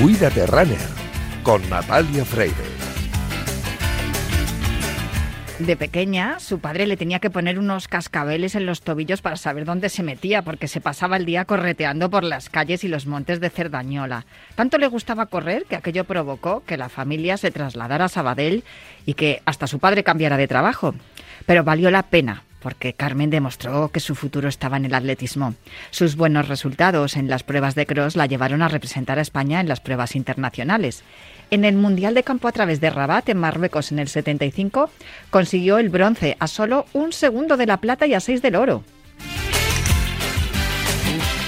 Cuídate Runner con Natalia Freire. De pequeña, su padre le tenía que poner unos cascabeles en los tobillos para saber dónde se metía, porque se pasaba el día correteando por las calles y los montes de Cerdañola. Tanto le gustaba correr que aquello provocó que la familia se trasladara a Sabadell y que hasta su padre cambiara de trabajo. Pero valió la pena, porque Carmen demostró que su futuro estaba en el atletismo. Sus buenos resultados en las pruebas de cross la llevaron a representar a España en las pruebas internacionales. En el Mundial de Campo a través de Rabat, en Marruecos, en el 75, consiguió el bronce a solo un segundo de la plata y a seis del oro.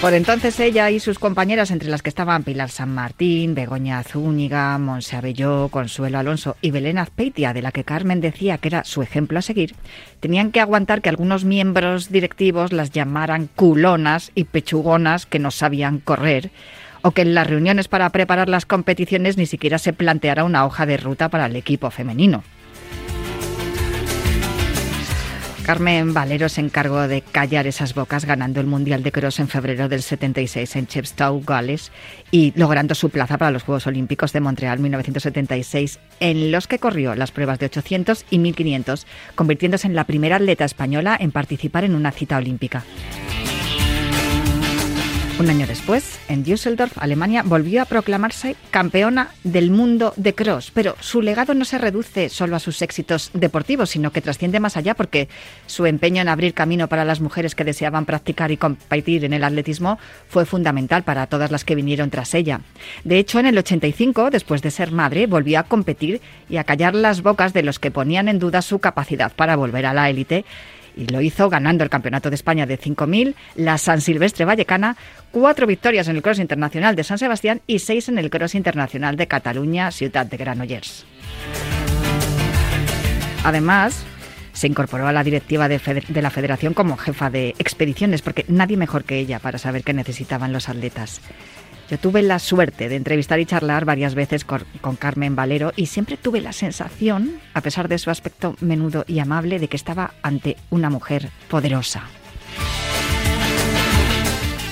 Por entonces ella y sus compañeras, entre las que estaban Pilar San Martín, Begoña Zúñiga, Monse Abelló, Consuelo Alonso y Belén Azpeitia, de la que Carmen decía que era su ejemplo a seguir, tenían que aguantar que algunos miembros directivos las llamaran culonas y pechugonas que no sabían correr, o que en las reuniones para preparar las competiciones ni siquiera se planteara una hoja de ruta para el equipo femenino. Carmen Valero se encargó de callar esas bocas ganando el Mundial de Cross en febrero del 76 en Chepstow, Gales, y logrando su plaza para los Juegos Olímpicos de Montreal 1976, en los que corrió las pruebas de 800 y 1500, convirtiéndose en la primera atleta española en participar en una cita olímpica. Un año después, en Düsseldorf, Alemania, volvió a proclamarse campeona del mundo de cross, pero su legado no se reduce solo a sus éxitos deportivos, sino que trasciende más allá porque su empeño en abrir camino para las mujeres que deseaban practicar y competir en el atletismo fue fundamental para todas las que vinieron tras ella. De hecho, en el 85, después de ser madre, volvió a competir y a callar las bocas de los que ponían en duda su capacidad para volver a la élite y lo hizo ganando el Campeonato de España de 5.000, la San Silvestre Vallecana, cuatro victorias en el Cross Internacional de San Sebastián y seis en el Cross Internacional de Cataluña, Ciudad de Granollers. Además, se incorporó a la directiva de, de, la federación como jefa de expediciones, porque nadie mejor que ella para saber qué necesitaban los atletas. Yo tuve la suerte de entrevistar y charlar varias veces con, con, Carmen Valero y siempre tuve la sensación, a pesar de su aspecto menudo y amable, de que estaba ante una mujer poderosa.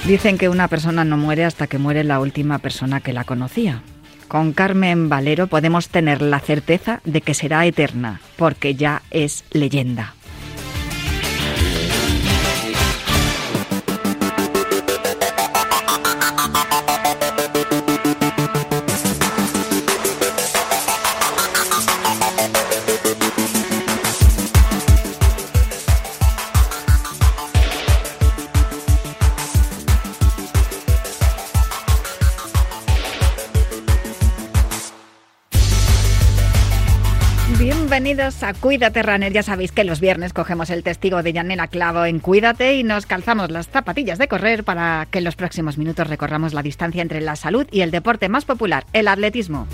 Dicen que una persona no muere hasta que muere la última persona que la conocía. Con Carmen Valero podemos tener la certeza de que será eterna, porque ya es leyenda. Bienvenidos a Cuídate Runner. Ya sabéis que los viernes cogemos el testigo de Yanela Clavo en Cuídate y nos calzamos las zapatillas de correr para que en los próximos minutos recorramos la distancia entre la salud y el deporte más popular, el atletismo.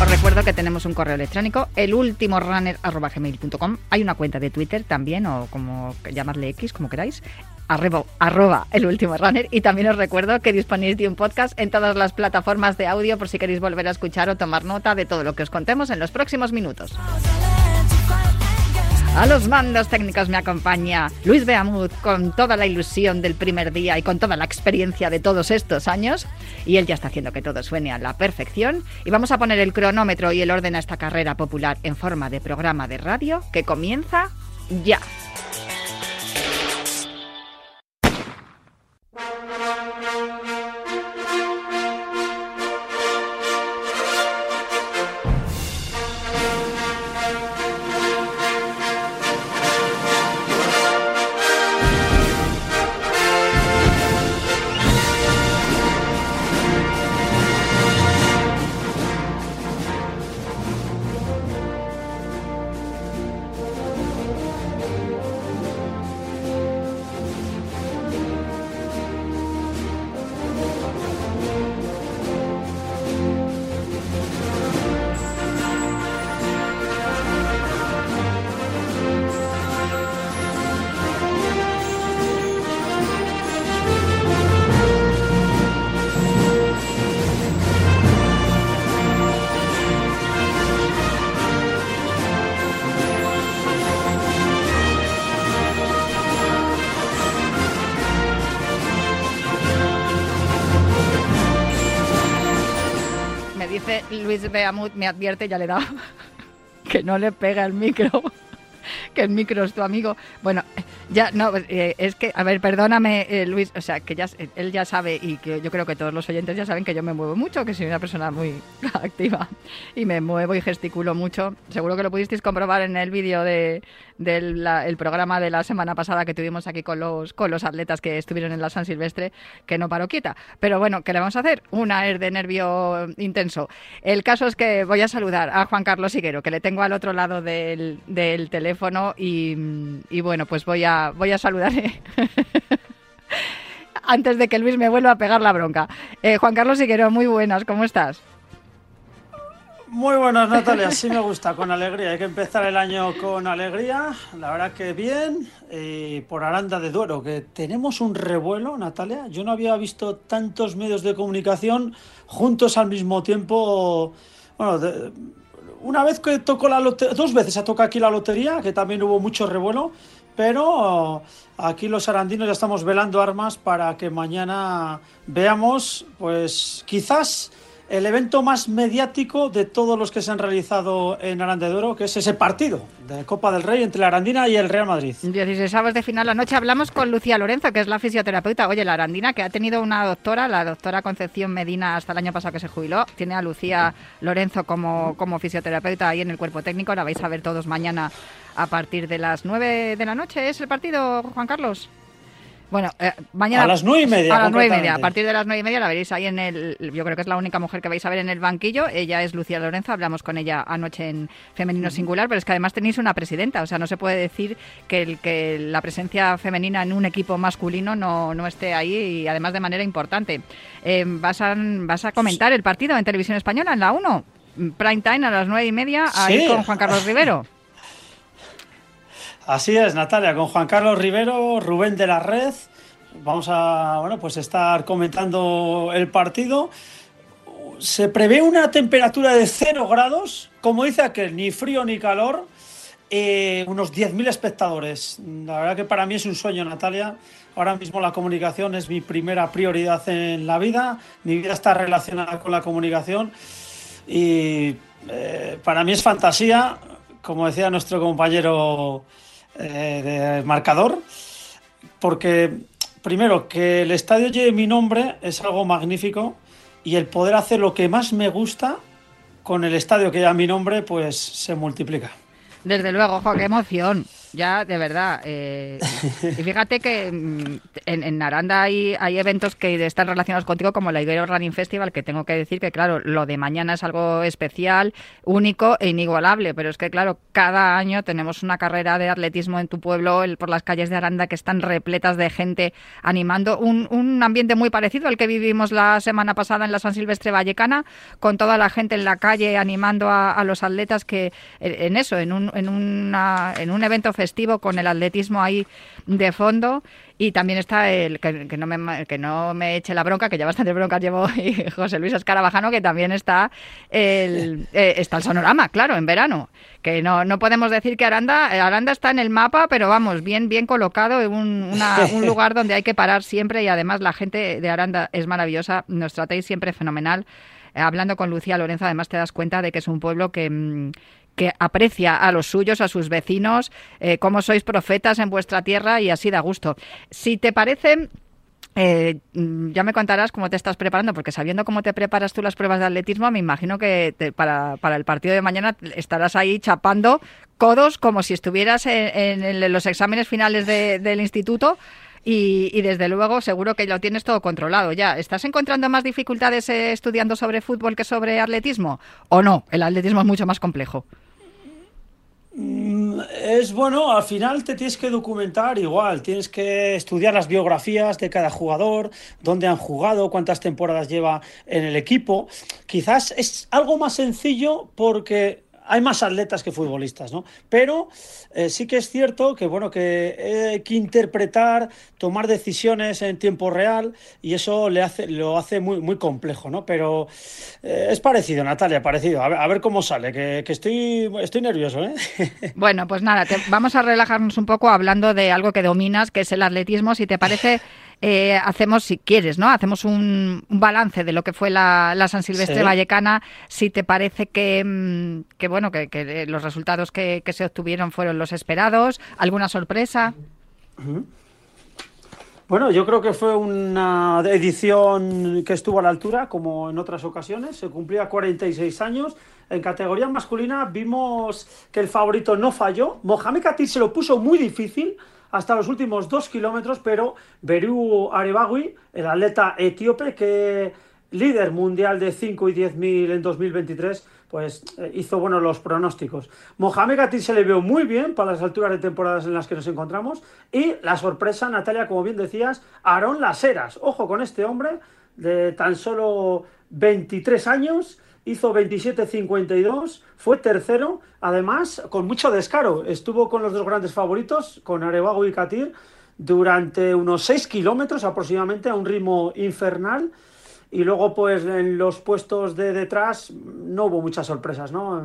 Os recuerdo que tenemos un correo electrónico, elultimorunner.gmail.com. Hay una cuenta de Twitter también, o como llamadle X, como queráis, arroba, arroba el último runner. Y también os recuerdo que disponéis de un podcast en todas las plataformas de audio por si queréis volver a escuchar o tomar nota de todo lo que os contemos en los próximos minutos. A los mandos técnicos me acompaña Luis Beamud con toda la ilusión del primer día y con toda la experiencia de todos estos años. Y él ya está haciendo que todo suene a la perfección. Y vamos a poner el cronómetro y el orden a esta carrera popular en forma de programa de radio que comienza ya. Luis Beamut, me advierte, ya le da que no le pega el micro que el micro es tu amigo. Bueno, ya, no, eh, es que, a ver, perdóname, eh, Luis, o sea, que ya, él ya sabe y que yo creo que todos los oyentes ya saben que yo me muevo mucho, que soy una persona muy activa y me muevo y gesticulo mucho. Seguro que lo pudisteis comprobar en el vídeo de, del el programa de la semana pasada que tuvimos aquí con los, con los atletas que estuvieron en la San Silvestre, que no paró quieta. Pero bueno, ¿qué le vamos a hacer? Una es de nervio intenso. El caso es que voy a saludar a Juan Carlos Higuero, que le tengo al otro lado del, del teléfono y, bueno, pues voy a, voy a saludar. Antes de que Luis me vuelva a pegar la bronca. Eh, Juan Carlos Higuero, muy buenas, ¿cómo estás? Muy buenas, Natalia. Sí me gusta, con alegría. Hay que empezar el año con alegría. La verdad que bien. Y por Aranda de Duero, que tenemos un revuelo, Natalia. Yo no había visto tantos medios de comunicación juntos al mismo tiempo. Bueno, una vez que tocó la lotería, dos veces ha tocado aquí la lotería, que también hubo mucho revuelo. Pero aquí los arandinos ya estamos velando armas para que mañana veamos, pues quizás el evento más mediático de todos los que se han realizado en Arandedoro, que es ese partido de Copa del Rey entre la Arandina y el Real Madrid. 16 sábados de final la noche hablamos con Lucía Lorenzo, que es la fisioterapeuta. Oye, la Arandina, que ha tenido una doctora, la doctora Concepción Medina, hasta el año pasado que se jubiló, tiene a Lucía Lorenzo como, como fisioterapeuta ahí en el cuerpo técnico. La vais a ver todos mañana a partir de las 9 de la noche. ¿Es el partido, Juan Carlos? Bueno, eh, mañana. A las nueve y media. A las nueve y media. A partir de las nueve y media la veréis ahí en el. Yo creo que es la única mujer que vais a ver en el banquillo. Ella es Lucía Lorenzo. Hablamos con ella anoche en Femenino Singular. Pero es que además tenéis una presidenta. O sea, no se puede decir que, el, que la presencia femenina en un equipo masculino no, no esté ahí y además de manera importante. Eh, vas, a, vas a comentar el partido en televisión española, en la 1. Prime time a las nueve y media, ahí con Juan Carlos Rivero. Así es, Natalia, con Juan Carlos Rivero, Rubén de la Red. Vamos a bueno, pues estar comentando el partido. Se prevé una temperatura de 0 grados, como dice aquel, ni frío ni calor. Eh, unos 10.000 espectadores. La verdad que para mí es un sueño, Natalia. Ahora mismo la comunicación es mi primera prioridad en la vida. Mi vida está relacionada con la comunicación. Y eh, para mí es fantasía, como decía nuestro compañero eh, de marcador, porque primero que el estadio lleve mi nombre es algo magnífico y el poder hacer lo que más me gusta con el estadio que lleva mi nombre, pues se multiplica. Desde luego, qué emoción. Ya, de verdad. Eh, y fíjate que mm, en, Aranda hay, hay eventos que están relacionados contigo, como la Higuero Running Festival, que tengo que decir que, claro, lo de mañana es algo especial, único e inigualable. Pero es que, claro, cada año tenemos una carrera de atletismo en tu pueblo, por las calles de Aranda, que están repletas de gente animando. Un, un ambiente muy parecido al que vivimos la semana pasada en la San Silvestre Vallecana, con toda la gente en la calle animando a, a los atletas que en eso, en un, en, una, en un evento festivo con el atletismo ahí de fondo y también está el que, que, no me que no me eche la bronca que ya bastante bronca llevo y José Luis Escarabajano que también está el eh, está el sonorama claro en verano. Que no, no podemos decir que Aranda Aranda está en el mapa pero vamos bien bien colocado en un, una, un lugar donde hay que parar siempre y además la gente de Aranda es maravillosa nos tratáis siempre fenomenal. Hablando con Lucía Lorenzo, además te das cuenta de que es un pueblo que, que aprecia a los suyos, a sus vecinos, eh, cómo sois profetas en vuestra tierra y así da gusto. Si te parece... Eh, ya me contarás cómo te estás preparando, porque sabiendo cómo te preparas tú las pruebas de atletismo, me imagino que te, para, para, el partido de mañana estarás ahí chapando codos como si estuvieras en, los exámenes finales de, del instituto. Y, y, desde luego seguro que lo tienes todo controlado ya. ¿Estás encontrando más dificultades eh, estudiando sobre fútbol que sobre atletismo? ¿O no? El atletismo es mucho más complejo. Mm, es bueno, al final te tienes que documentar igual, tienes que estudiar las biografías de cada jugador, dónde han jugado, cuántas temporadas lleva en el equipo. Quizás es algo más sencillo porque hay más atletas que futbolistas, ¿no? Pero eh, sí que es cierto que, bueno, que hay que interpretar, tomar decisiones en tiempo real y eso le hace, lo hace muy, muy complejo, ¿no? Pero eh, es parecido, Natalia, parecido. A ver, cómo sale, que, que, estoy, estoy nervioso, ¿eh? Bueno, pues nada, vamos a relajarnos un poco hablando de algo que dominas, que es el atletismo. Si te parece, eh, hacemos, si quieres, ¿no? Hacemos un, balance de lo que fue la, San Silvestre Vallecana, si te parece que, mm, que bueno, que, los resultados que, se obtuvieron fueron los esperados, alguna sorpresa. Bueno, yo creo que fue una edición que estuvo a la altura, como en otras ocasiones. Se cumplía 46 años. En categoría masculina vimos que el favorito no falló. Mohamed Katir se lo puso muy difícil hasta los últimos dos kilómetros, pero Beru Arebagui, el atleta etíope que líder mundial de 5 y 10 mil en 2023, pues eh, hizo buenos los pronósticos. Mohamed Gatir se le vio muy bien para las alturas de temporadas en las que nos encontramos. Y la sorpresa, Natalia, como bien decías, Aarón Laseras. Ojo con este hombre de tan solo 23 años. Hizo 27.52, fue tercero, además con mucho descaro. Estuvo con los dos grandes favoritos, con Arevago y Katir, durante unos 6 kilómetros aproximadamente a un ritmo infernal y luego, pues en los puestos de detrás no hubo muchas sorpresas, ¿no?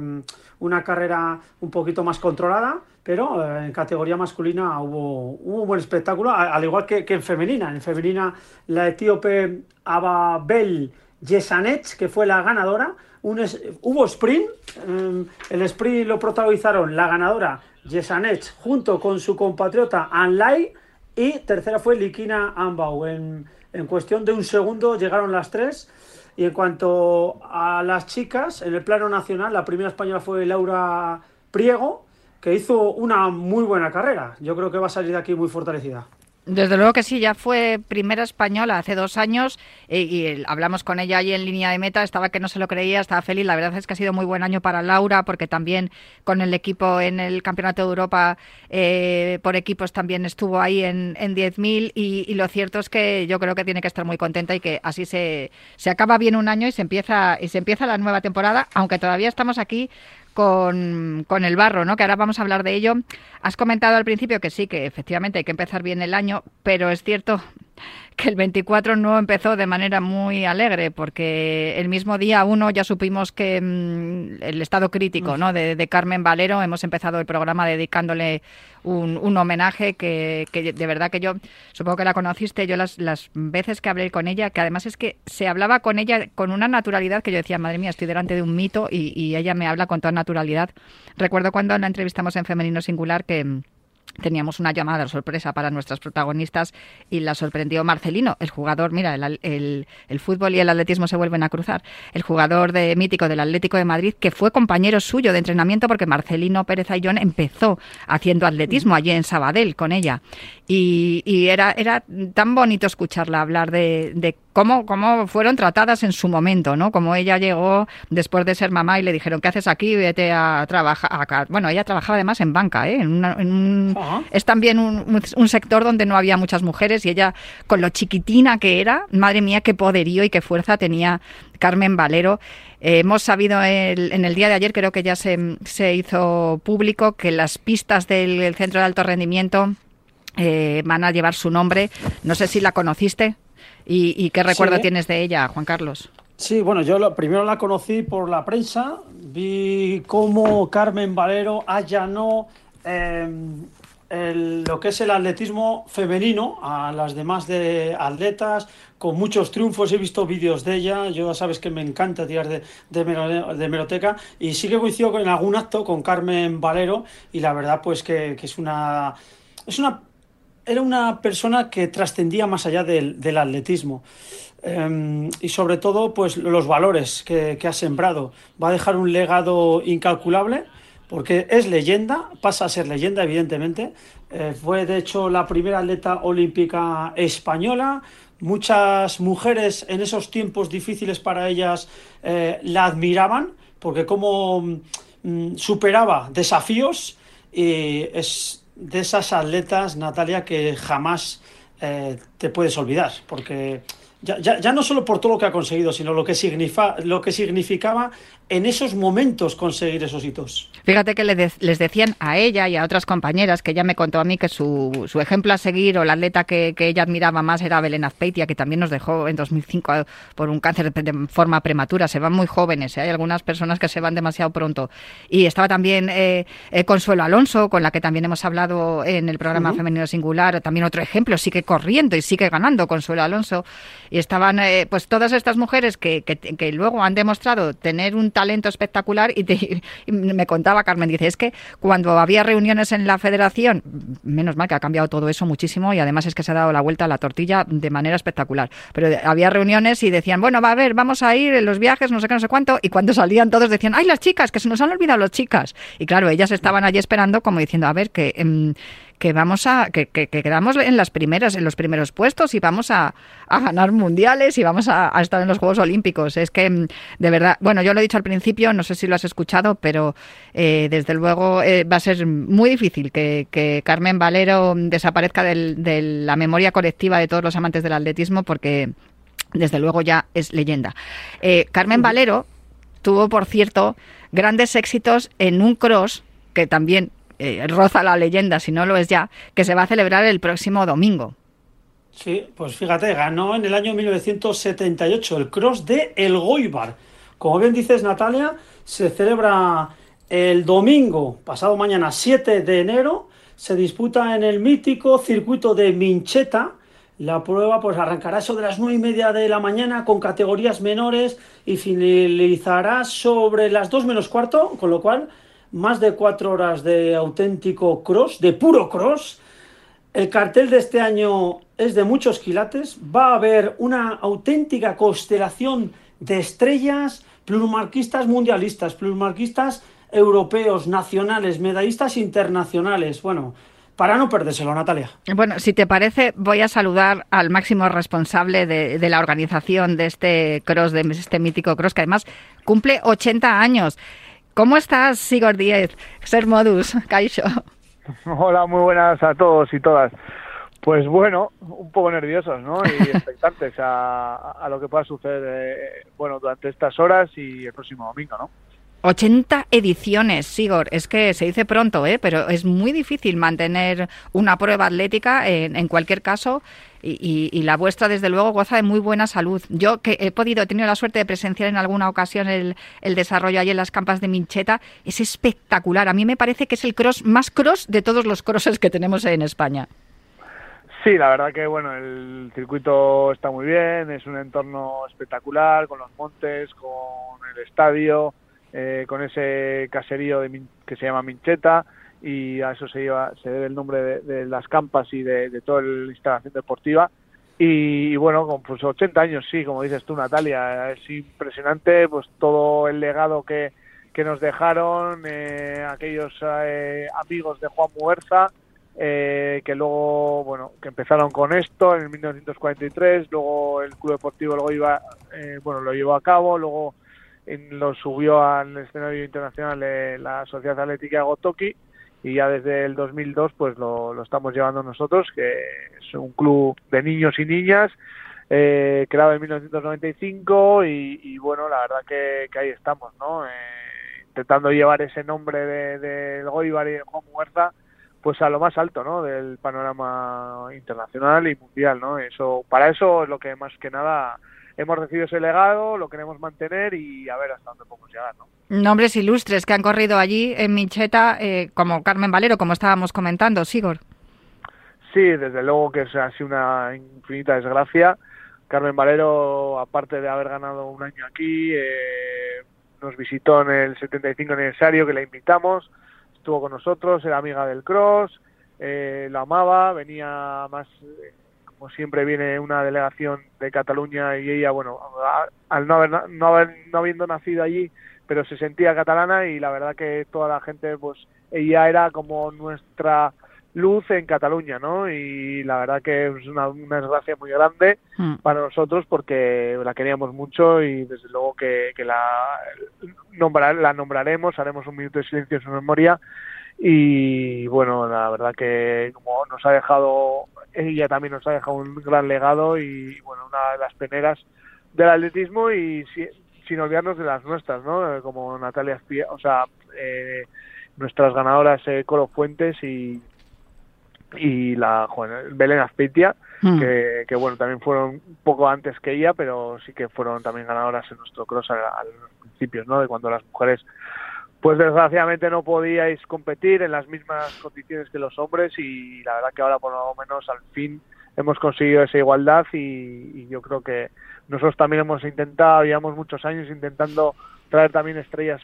Una carrera un poquito más controlada, pero eh, en categoría masculina hubo, un buen espectáculo, al igual que, en femenina. En femenina, la etíope Ababel Yesanet, que fue la ganadora, hubo sprint, em, el sprint lo protagonizaron la ganadora Yesanet junto con su compatriota Anlai y tercera fue Likina Ambau. En, en cuestión de un segundo llegaron las tres. Y en cuanto a las chicas, en el plano nacional, la primera española fue Laura Priego, que hizo una muy buena carrera. Yo creo que va a salir de aquí muy fortalecida. Desde luego que sí, ya fue primera española hace dos años eh, y, hablamos con ella ahí en línea de meta, estaba que no se lo creía, estaba feliz. La verdad es que ha sido muy buen año para Laura porque también con el equipo en el Campeonato de Europa eh, por equipos también estuvo ahí en, en 10.000 y, y, lo cierto es que yo creo que tiene que estar muy contenta y que así se, se acaba bien un año y se empieza y se empieza la nueva temporada, aunque todavía estamos aquí con, con, el barro, ¿no? Que ahora vamos a hablar de ello. Has comentado al principio que sí, que efectivamente hay que empezar bien el año, pero es cierto que el 24 no empezó de manera muy alegre, porque el mismo día uno ya supimos que mm, el estado crítico ¿no? de, Carmen Valero, hemos empezado el programa dedicándole un, un homenaje que, que, de verdad que yo, supongo que la conociste, yo las, las veces que hablé con ella, que además es que se hablaba con ella con una naturalidad que yo decía, madre mía, estoy delante de un mito y, y ella me habla con toda naturalidad. Recuerdo cuando la entrevistamos en Femenino Singular que teníamos una llamada sorpresa para nuestras protagonistas y la sorprendió Marcelino, el jugador, mira, el, el, fútbol y el atletismo se vuelven a cruzar, el jugador de mítico del Atlético de Madrid, que fue compañero suyo de entrenamiento porque Marcelino Pérez Ayllón empezó haciendo atletismo allí en Sabadell con ella. Y, y era, era tan bonito escucharla hablar de, de cómo, cómo fueron tratadas en su momento, ¿no? Como ella llegó después de ser mamá y le dijeron, ¿qué haces aquí? Vete a trabajar. Bueno, ella trabajaba además en banca, ¿eh? En Es también un, un, sector donde no había muchas mujeres y ella, con lo chiquitina que era, madre mía, qué poderío y qué fuerza tenía Carmen Valero. Eh, hemos sabido en el día de ayer, creo que ya se, se hizo público, que las pistas del Centro de Alto Rendimiento eh, van a llevar su nombre. No sé si la conociste. ¿Y, qué recuerdo tienes de ella, Juan Carlos? Sí, bueno, yo lo, primero la conocí por la prensa, vi cómo Carmen Valero allanó eh, lo que es el atletismo femenino a las demás de atletas, con muchos triunfos, he visto vídeos de ella, yo sabes que me encanta tirar de, de, meroteca, y sí que coincido en algún acto con Carmen Valero, y la verdad pues que, que es una... Es una era una persona que trascendía más allá del, atletismo. Em, y sobre todo, pues los valores que, ha sembrado. Va a dejar un legado incalculable porque es leyenda, pasa a ser leyenda, evidentemente. Eh, fue, de hecho, la primera atleta olímpica española. Muchas mujeres en esos tiempos difíciles para ellas eh, la admiraban porque como mm, superaba desafíos y es de esas atletas, Natalia, que jamás eh, te puedes olvidar, porque ya, ya, no solo por todo lo que ha conseguido, sino lo que, lo que significaba en esos momentos conseguir esos hitos. Fíjate que les decían a ella y a otras compañeras, que ella me contó a mí que su, su ejemplo a seguir o la atleta que, que, ella admiraba más era Belén Azpeitia, que también nos dejó en 2005 por un cáncer de forma prematura. Se van muy jóvenes, ¿eh? hay algunas personas que se van demasiado pronto. Y estaba también eh, eh, Consuelo Alonso, con la que también hemos hablado en el programa Femenino Singular, también otro ejemplo, sigue corriendo y sigue ganando Consuelo Alonso. Y estaban pues todas estas mujeres que, que, que luego han demostrado tener un talento espectacular y, me contaba Carmen, dice, es que cuando había reuniones en la federación, menos mal que ha cambiado todo eso muchísimo y además es que se ha dado la vuelta a la tortilla de manera espectacular, pero había reuniones y decían, bueno, va a ver, vamos a ir en los viajes, no sé qué, no sé cuánto, y cuando salían todos decían, ay, las chicas, que se nos han olvidado las chicas. Y claro, ellas estaban allí esperando como diciendo, a ver, que... Que vamos a que, que, quedamos en las primeras en los primeros puestos y vamos a, ganar mundiales y vamos a, estar en los Juegos Olímpicos. Es que mm, de verdad bueno yo lo he dicho al principio no sé si lo has escuchado pero eh, desde luego eh, va a ser muy difícil que, Carmen Valero desaparezca de la memoria colectiva de todos los amantes del atletismo porque desde luego ya es leyenda. Eh, Carmen Valero tuvo por cierto grandes éxitos en un cross que también eh, roza la leyenda, si no lo es ya, que se va a celebrar el próximo domingo. Sí, pues fíjate, ganó en el año 1978 el Cross de El Goibar. Como bien dices, Natalia, se celebra el domingo, pasado mañana 7 de enero, se disputa en el mítico circuito de Mincheta. La prueba pues arrancará sobre las nueve y media de la mañana con categorías menores y finalizará sobre las 2 menos cuarto, con lo cual más de cuatro horas de auténtico cross, de puro cross. El cartel de este año es de muchos quilates. Va a haber una auténtica constelación de estrellas, plurmarquistas mundialistas, plurmarquistas europeos, nacionales, medallistas internacionales. Bueno, para no perdérselo, Natalia. Bueno, si te parece, voy a saludar al máximo responsable de, de, la organización de este cross, de este mítico cross, que además cumple 80 años. ¿Cómo estás, Sigor Díez? Ser Modus, Caixo. Hola, muy buenas a todos y todas. Pues bueno, un poco nerviosos, ¿no? Y expectantes a, lo que pueda suceder, eh, bueno, durante estas horas y el próximo domingo, ¿no? 80 ediciones, Sigor. Es que se dice pronto, ¿eh? pero es muy difícil mantener una prueba atlética en, en cualquier caso y, la vuestra, desde luego, goza de muy buena salud. Yo que he podido, he tenido la suerte de presenciar en alguna ocasión el, desarrollo ahí en las campas de Mincheta, es espectacular. A mí me parece que es el cross más cross de todos los crosses que tenemos en España. Sí, la verdad que bueno, el circuito está muy bien, es un entorno espectacular con los montes, con el estadio, eh, con ese caserío de, que se llama Mincheta y a eso se, lleva, se debe el nombre de, las campas y de, toda la instalación deportiva. Y, bueno, con pues 80 años, sí, como dices tú, Natalia, es impresionante pues todo el legado que, que nos dejaron eh, aquellos eh, amigos de Juan Muerza, eh, que luego, bueno, que empezaron con esto en 1943, luego el Club Deportivo luego iba, bueno, lo llevó a cabo, luego lo subió al escenario internacional la Sociedad Atlética Gotoki y ya desde el 2002 pues lo, estamos llevando nosotros, que es un club de niños y niñas eh, creado en 1995 y, bueno, la verdad que, ahí estamos, ¿no? Eh, intentando llevar ese nombre del de, Goibar y de Juan Muerza pues a lo más alto, ¿no? Del panorama internacional y mundial, ¿no? Eso, para eso es lo que más que nada hemos recibido ese legado, lo queremos mantener y a ver hasta dónde podemos llegar, ¿no? Nombres ilustres que han corrido allí en Mincheta, eh, como Carmen Valero, como estábamos comentando, Sigor. Sí, desde luego que es así una infinita desgracia. Carmen Valero, aparte de haber ganado un año aquí, eh, nos visitó en el 75 aniversario que la invitamos, estuvo con nosotros, era amiga del cross, eh, la amaba, venía más como siempre viene una delegación de Cataluña y ella, bueno, al no, haber, no, haber, no habiendo nacido allí, pero se sentía catalana y la verdad que toda la gente, pues ella era como nuestra luz en Cataluña, ¿no? Y la verdad que es una, desgracia muy grande hmm. para nosotros porque la queríamos mucho y desde luego que, que la, nombrar, la nombraremos, haremos un minuto de silencio en su memoria y bueno, la verdad que como nos ha dejado ella también nos ha dejado un gran legado y, bueno, una de las peneras del atletismo y sin olvidarnos de las nuestras, ¿no? Como Natalia o sea, eh, nuestras ganadoras eh, Coro Fuentes y, y la Belén Aspitia, hmm. que, bueno, también fueron un poco antes que ella, pero sí que fueron también ganadoras en nuestro cross a, los principios, ¿no? De cuando las mujeres, pues desgraciadamente no podíais competir en las mismas condiciones que los hombres y la verdad que ahora por lo menos al fin hemos conseguido esa igualdad y, yo creo que nosotros también hemos intentado, llevamos muchos años intentando traer también estrellas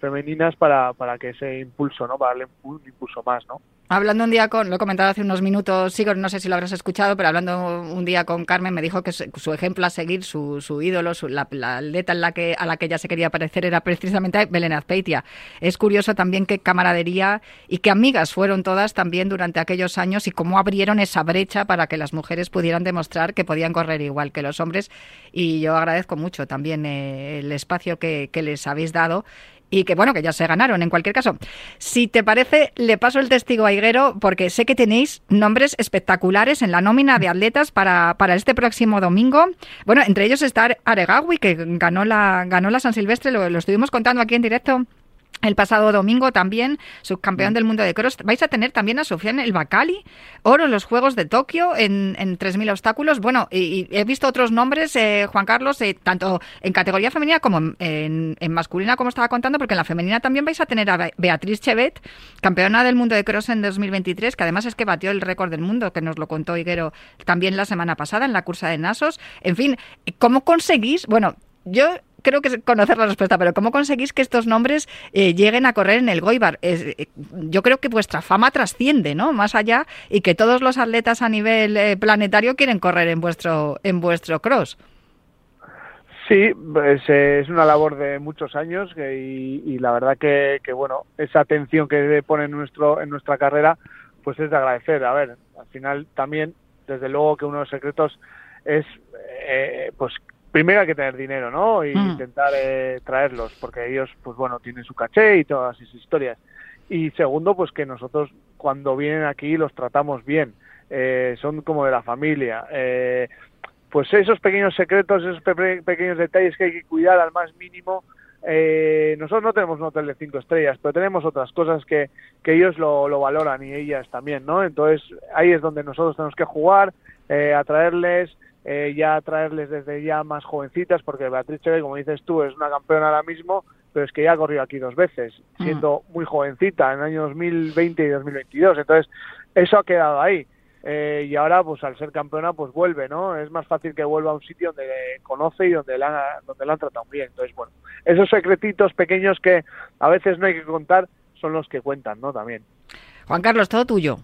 femeninas para, para que ese impulso, ¿no? Para darle un impulso más, ¿no? Hablando un día con, lo he comentado hace unos minutos, Sigor, no sé si lo habrás escuchado, pero hablando un día con Carmen me dijo que su, ejemplo a seguir, su, su ídolo, su, la, atleta en la que, a la que ella se quería parecer era precisamente Belén Azpeitia. Es curioso también qué camaradería y qué amigas fueron todas también durante aquellos años y cómo abrieron esa brecha para que las mujeres pudieran demostrar que podían correr igual que los hombres. Y yo agradezco mucho también eh, el espacio que, que les habéis dado y que bueno, que ya se ganaron en cualquier caso. Si te parece, le paso el testigo a Higuero porque sé que tenéis nombres espectaculares en la nómina de atletas para, para este próximo domingo. Bueno, entre ellos está Aregawi, que ganó la, ganó la San Silvestre, lo, lo estuvimos contando aquí en directo el pasado domingo también, subcampeón mm. del mundo de cross. Vais a tener también a Sofiane El Bacali, oro en los Juegos de Tokio en, en 3.000 obstáculos. Bueno, y, he visto otros nombres, eh, Juan Carlos, eh, tanto en categoría femenina como en, en, masculina, como estaba contando, porque en la femenina también vais a tener a Beatriz Chevet, campeona del mundo de cross en 2023, que además es que batió el récord del mundo, que nos lo contó Higuero también la semana pasada en la cursa de Nasos. En fin, ¿cómo conseguís? Bueno, yo creo que conocer la respuesta, pero ¿cómo conseguís que estos nombres eh, lleguen a correr en el Goibar? Eh, yo creo que vuestra fama trasciende, ¿no? Más allá y que todos los atletas a nivel eh, planetario quieren correr en vuestro en vuestro cross. Sí, pues, es una labor de muchos años y, la verdad que, bueno, esa atención que pone en nuestro en nuestra carrera, pues es de agradecer. A ver, al final también, desde luego que uno de los secretos es pues primero hay que tener dinero, ¿no? Y mm. intentar eh, traerlos, porque ellos, pues bueno, tienen su caché y todas esas historias. Y segundo, pues que nosotros cuando vienen aquí los tratamos bien, eh, son como de la familia. Eh, pues esos pequeños secretos, esos pequeños detalles que hay que cuidar al más mínimo. nosotros no tenemos un hotel de cinco estrellas, pero tenemos otras cosas que, que ellos lo, lo valoran y ellas también, ¿no? Entonces ahí es donde nosotros tenemos que jugar, atraerles, eh, ya traerles desde ya más jovencitas, porque Beatriz Cheve, como dices tú, es una campeona ahora mismo, pero es que ya ha corrido aquí dos veces, siendo muy jovencita en el año 2020 y 2022. Entonces, eso ha quedado ahí. Eh, y ahora, pues al ser campeona, pues vuelve, ¿no? Es más fácil que vuelva a un sitio donde conoce y donde la, donde la han tratado bien. Entonces, bueno, esos secretitos pequeños que a veces no hay que contar son los que cuentan, ¿no? También. Juan Carlos, todo tuyo.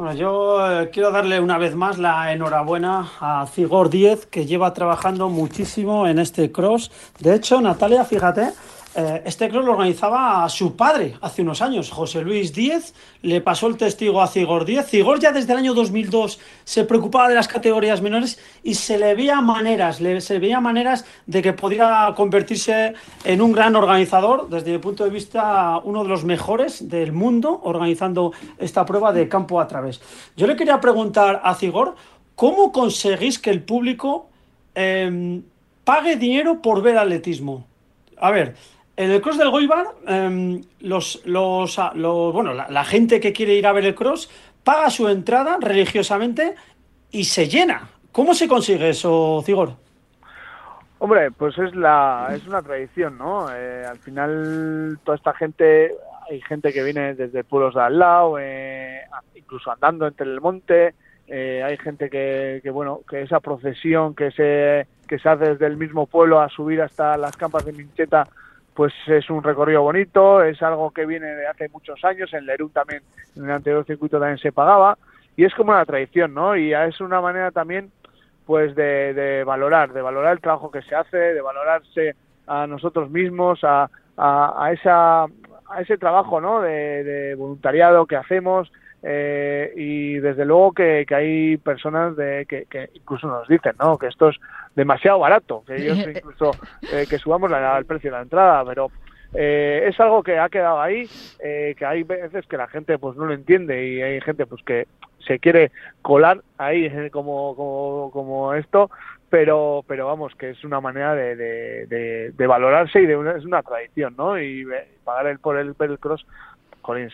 Bueno, yo eh, quiero darle una vez más la enhorabuena a Cigor 10, que lleva trabajando muchísimo en este cross. De hecho, Natalia, fíjate, eh, este cross lo organizaba a su padre hace unos años, José Luis Díez, le pasó el testigo a Cigor Díez. Cigor ya desde el año 2002 se preocupaba de las categorías menores y se le veía maneras, le, se veía maneras de que pudiera convertirse en un gran organizador, desde mi punto de vista uno de los mejores del mundo organizando esta prueba de campo a través. Yo le quería preguntar a Cigor, ¿cómo conseguís que el público em, pague dinero por ver atletismo? A ver, en el cross del Goibar, em, los, ah, los, bueno, la, gente que quiere ir a ver el cross paga su entrada religiosamente y se llena. ¿Cómo se consigue eso, Cigor? Hombre, pues es la es una tradición, ¿no? Eh, al final toda esta gente, hay gente que viene desde pueblos de al lado, eh, incluso andando entre el monte, eh, hay gente que, que, bueno, que esa procesión que se que se hace desde el mismo pueblo a subir hasta las campas de Mincheta pues es un recorrido bonito, es algo que viene de hace muchos años, en Lerú también, en el anterior circuito también se pagaba, y es como una tradición, ¿no? Y es una manera también, pues, de, valorar, de valorar el trabajo que se hace, de valorarse a nosotros mismos, a, a, esa, a ese trabajo, ¿no? de voluntariado que hacemos, eh, y desde luego que, hay personas de, que, incluso nos dicen ¿no? que esto es demasiado barato, que ellos incluso eh, que subamos el precio de la entrada, pero eh, es algo que ha quedado ahí, eh, que hay veces que la gente pues no lo entiende y hay gente pues que se quiere colar ahí como, como, como esto, pero, pero vamos, que es una manera de, de, de, valorarse y de una, es una tradición, ¿no? Y pagar el por el, el cross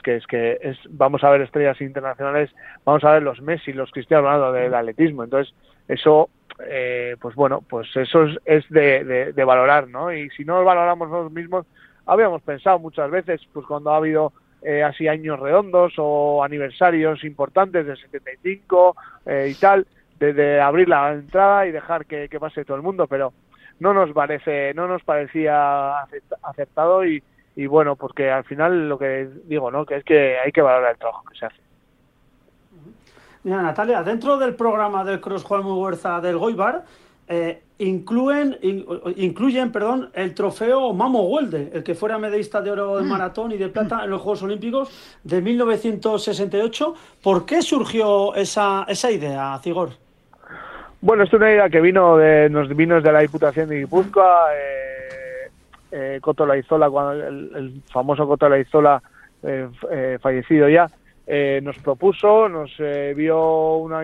que es que es, vamos a ver estrellas internacionales, vamos a ver los Messi, los Cristiano Ronaldo del atletismo, entonces eso, eh, pues bueno, pues eso es, es de, de, valorar, ¿no? Y si no valoramos nosotros mismos, habíamos pensado muchas veces, pues cuando ha habido eh, así años redondos o aniversarios importantes del 75 eh, y tal, de, abrir la entrada y dejar que, que, pase todo el mundo, pero no nos parece, no nos parecía acertado y, y bueno, porque al final lo que digo, ¿no? Que es que hay que valorar el trabajo que se hace. Mira, Natalia, dentro del programa del Cross Juan Muguerza del Goibar, eh, incluyen, incluyen perdón, el trofeo Mamo Huelde, el que fuera medallista de oro en mm. maratón y de plata en los Juegos Olímpicos de 1968. ¿Por qué surgió esa, esa idea, Cigor? Bueno, es una idea que vino de, nos vino de la Diputación de Guipúzcoa. Eh, eh, Coto Laizola, cuando el, famoso Coto Laizola eh, eh, fallecido ya, eh, nos propuso, nos vio una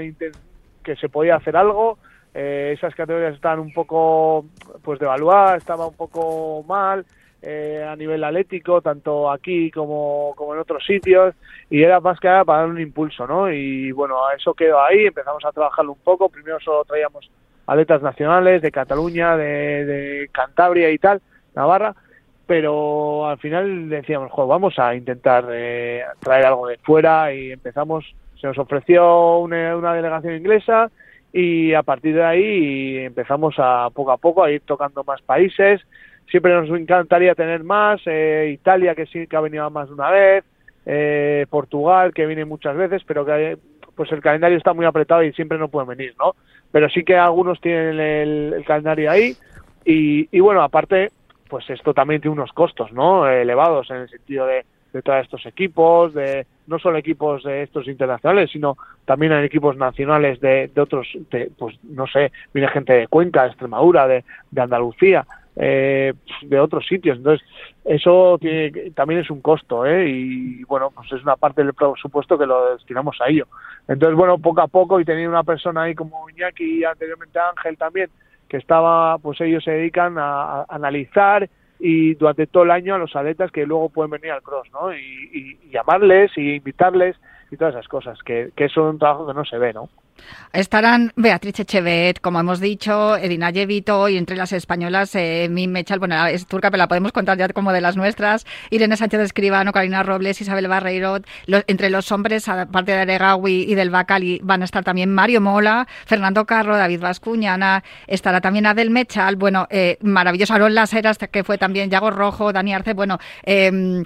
que se podía hacer algo. esas categorías estaban un poco pues devaluadas, estaba un poco mal a nivel atlético, tanto aquí como, como en otros sitios, y era más que nada para dar un impulso, ¿no? Y bueno, eso quedó ahí, empezamos a trabajarlo un poco, primero solo traíamos atletas nacionales de Cataluña, de, Cantabria y tal, Navarra, pero al final decíamos, vamos a intentar eh, traer algo de fuera y empezamos, se nos ofreció una, delegación inglesa y a partir de ahí empezamos a poco a poco a ir tocando más países. Siempre nos encantaría tener más, eh, Italia que sí que ha venido más de una vez, eh, Portugal que viene muchas veces, pero que pues el calendario está muy apretado y siempre no pueden venir, ¿no? Pero sí que algunos tienen el, calendario ahí y, y bueno, aparte pues esto también tiene unos costos, ¿no? elevados en el sentido de, de todos estos equipos, de no solo equipos de estos internacionales, sino también hay equipos nacionales de, de otros, pues no sé, viene gente de Cuenca, de Extremadura, de, de Andalucía, eh, de otros sitios. Entonces, eso tiene, también es un costo, ¿eh? Y bueno, pues es una parte del presupuesto que lo destinamos a ello. Entonces, bueno, poco a poco, y teniendo una persona ahí como Iñaki y anteriormente Ángel también, que estaba, pues ellos se dedican a, analizar y durante todo el año a los atletas que luego pueden venir al cross, ¿no? Y, y llamarles y invitarles y todas esas cosas, que, que es un trabajo que no se ve, ¿no? Estarán Beatriz Echevet, como hemos dicho, Edina Yevito y entre las españolas, eh, Mechal, bueno, es turca, pero la podemos contar ya como de las nuestras, Irene Sánchez Escribano, Karina Robles, Isabel Barreiro, entre los hombres, aparte de Aregawi y del Bacali, van a estar también Mario Mola, Fernando Carro, David Vascuñana, estará también Adel Mechal, bueno, eh, maravilloso. Aaron Laseras, que fue también Yago Rojo, Dani Arce, bueno, em,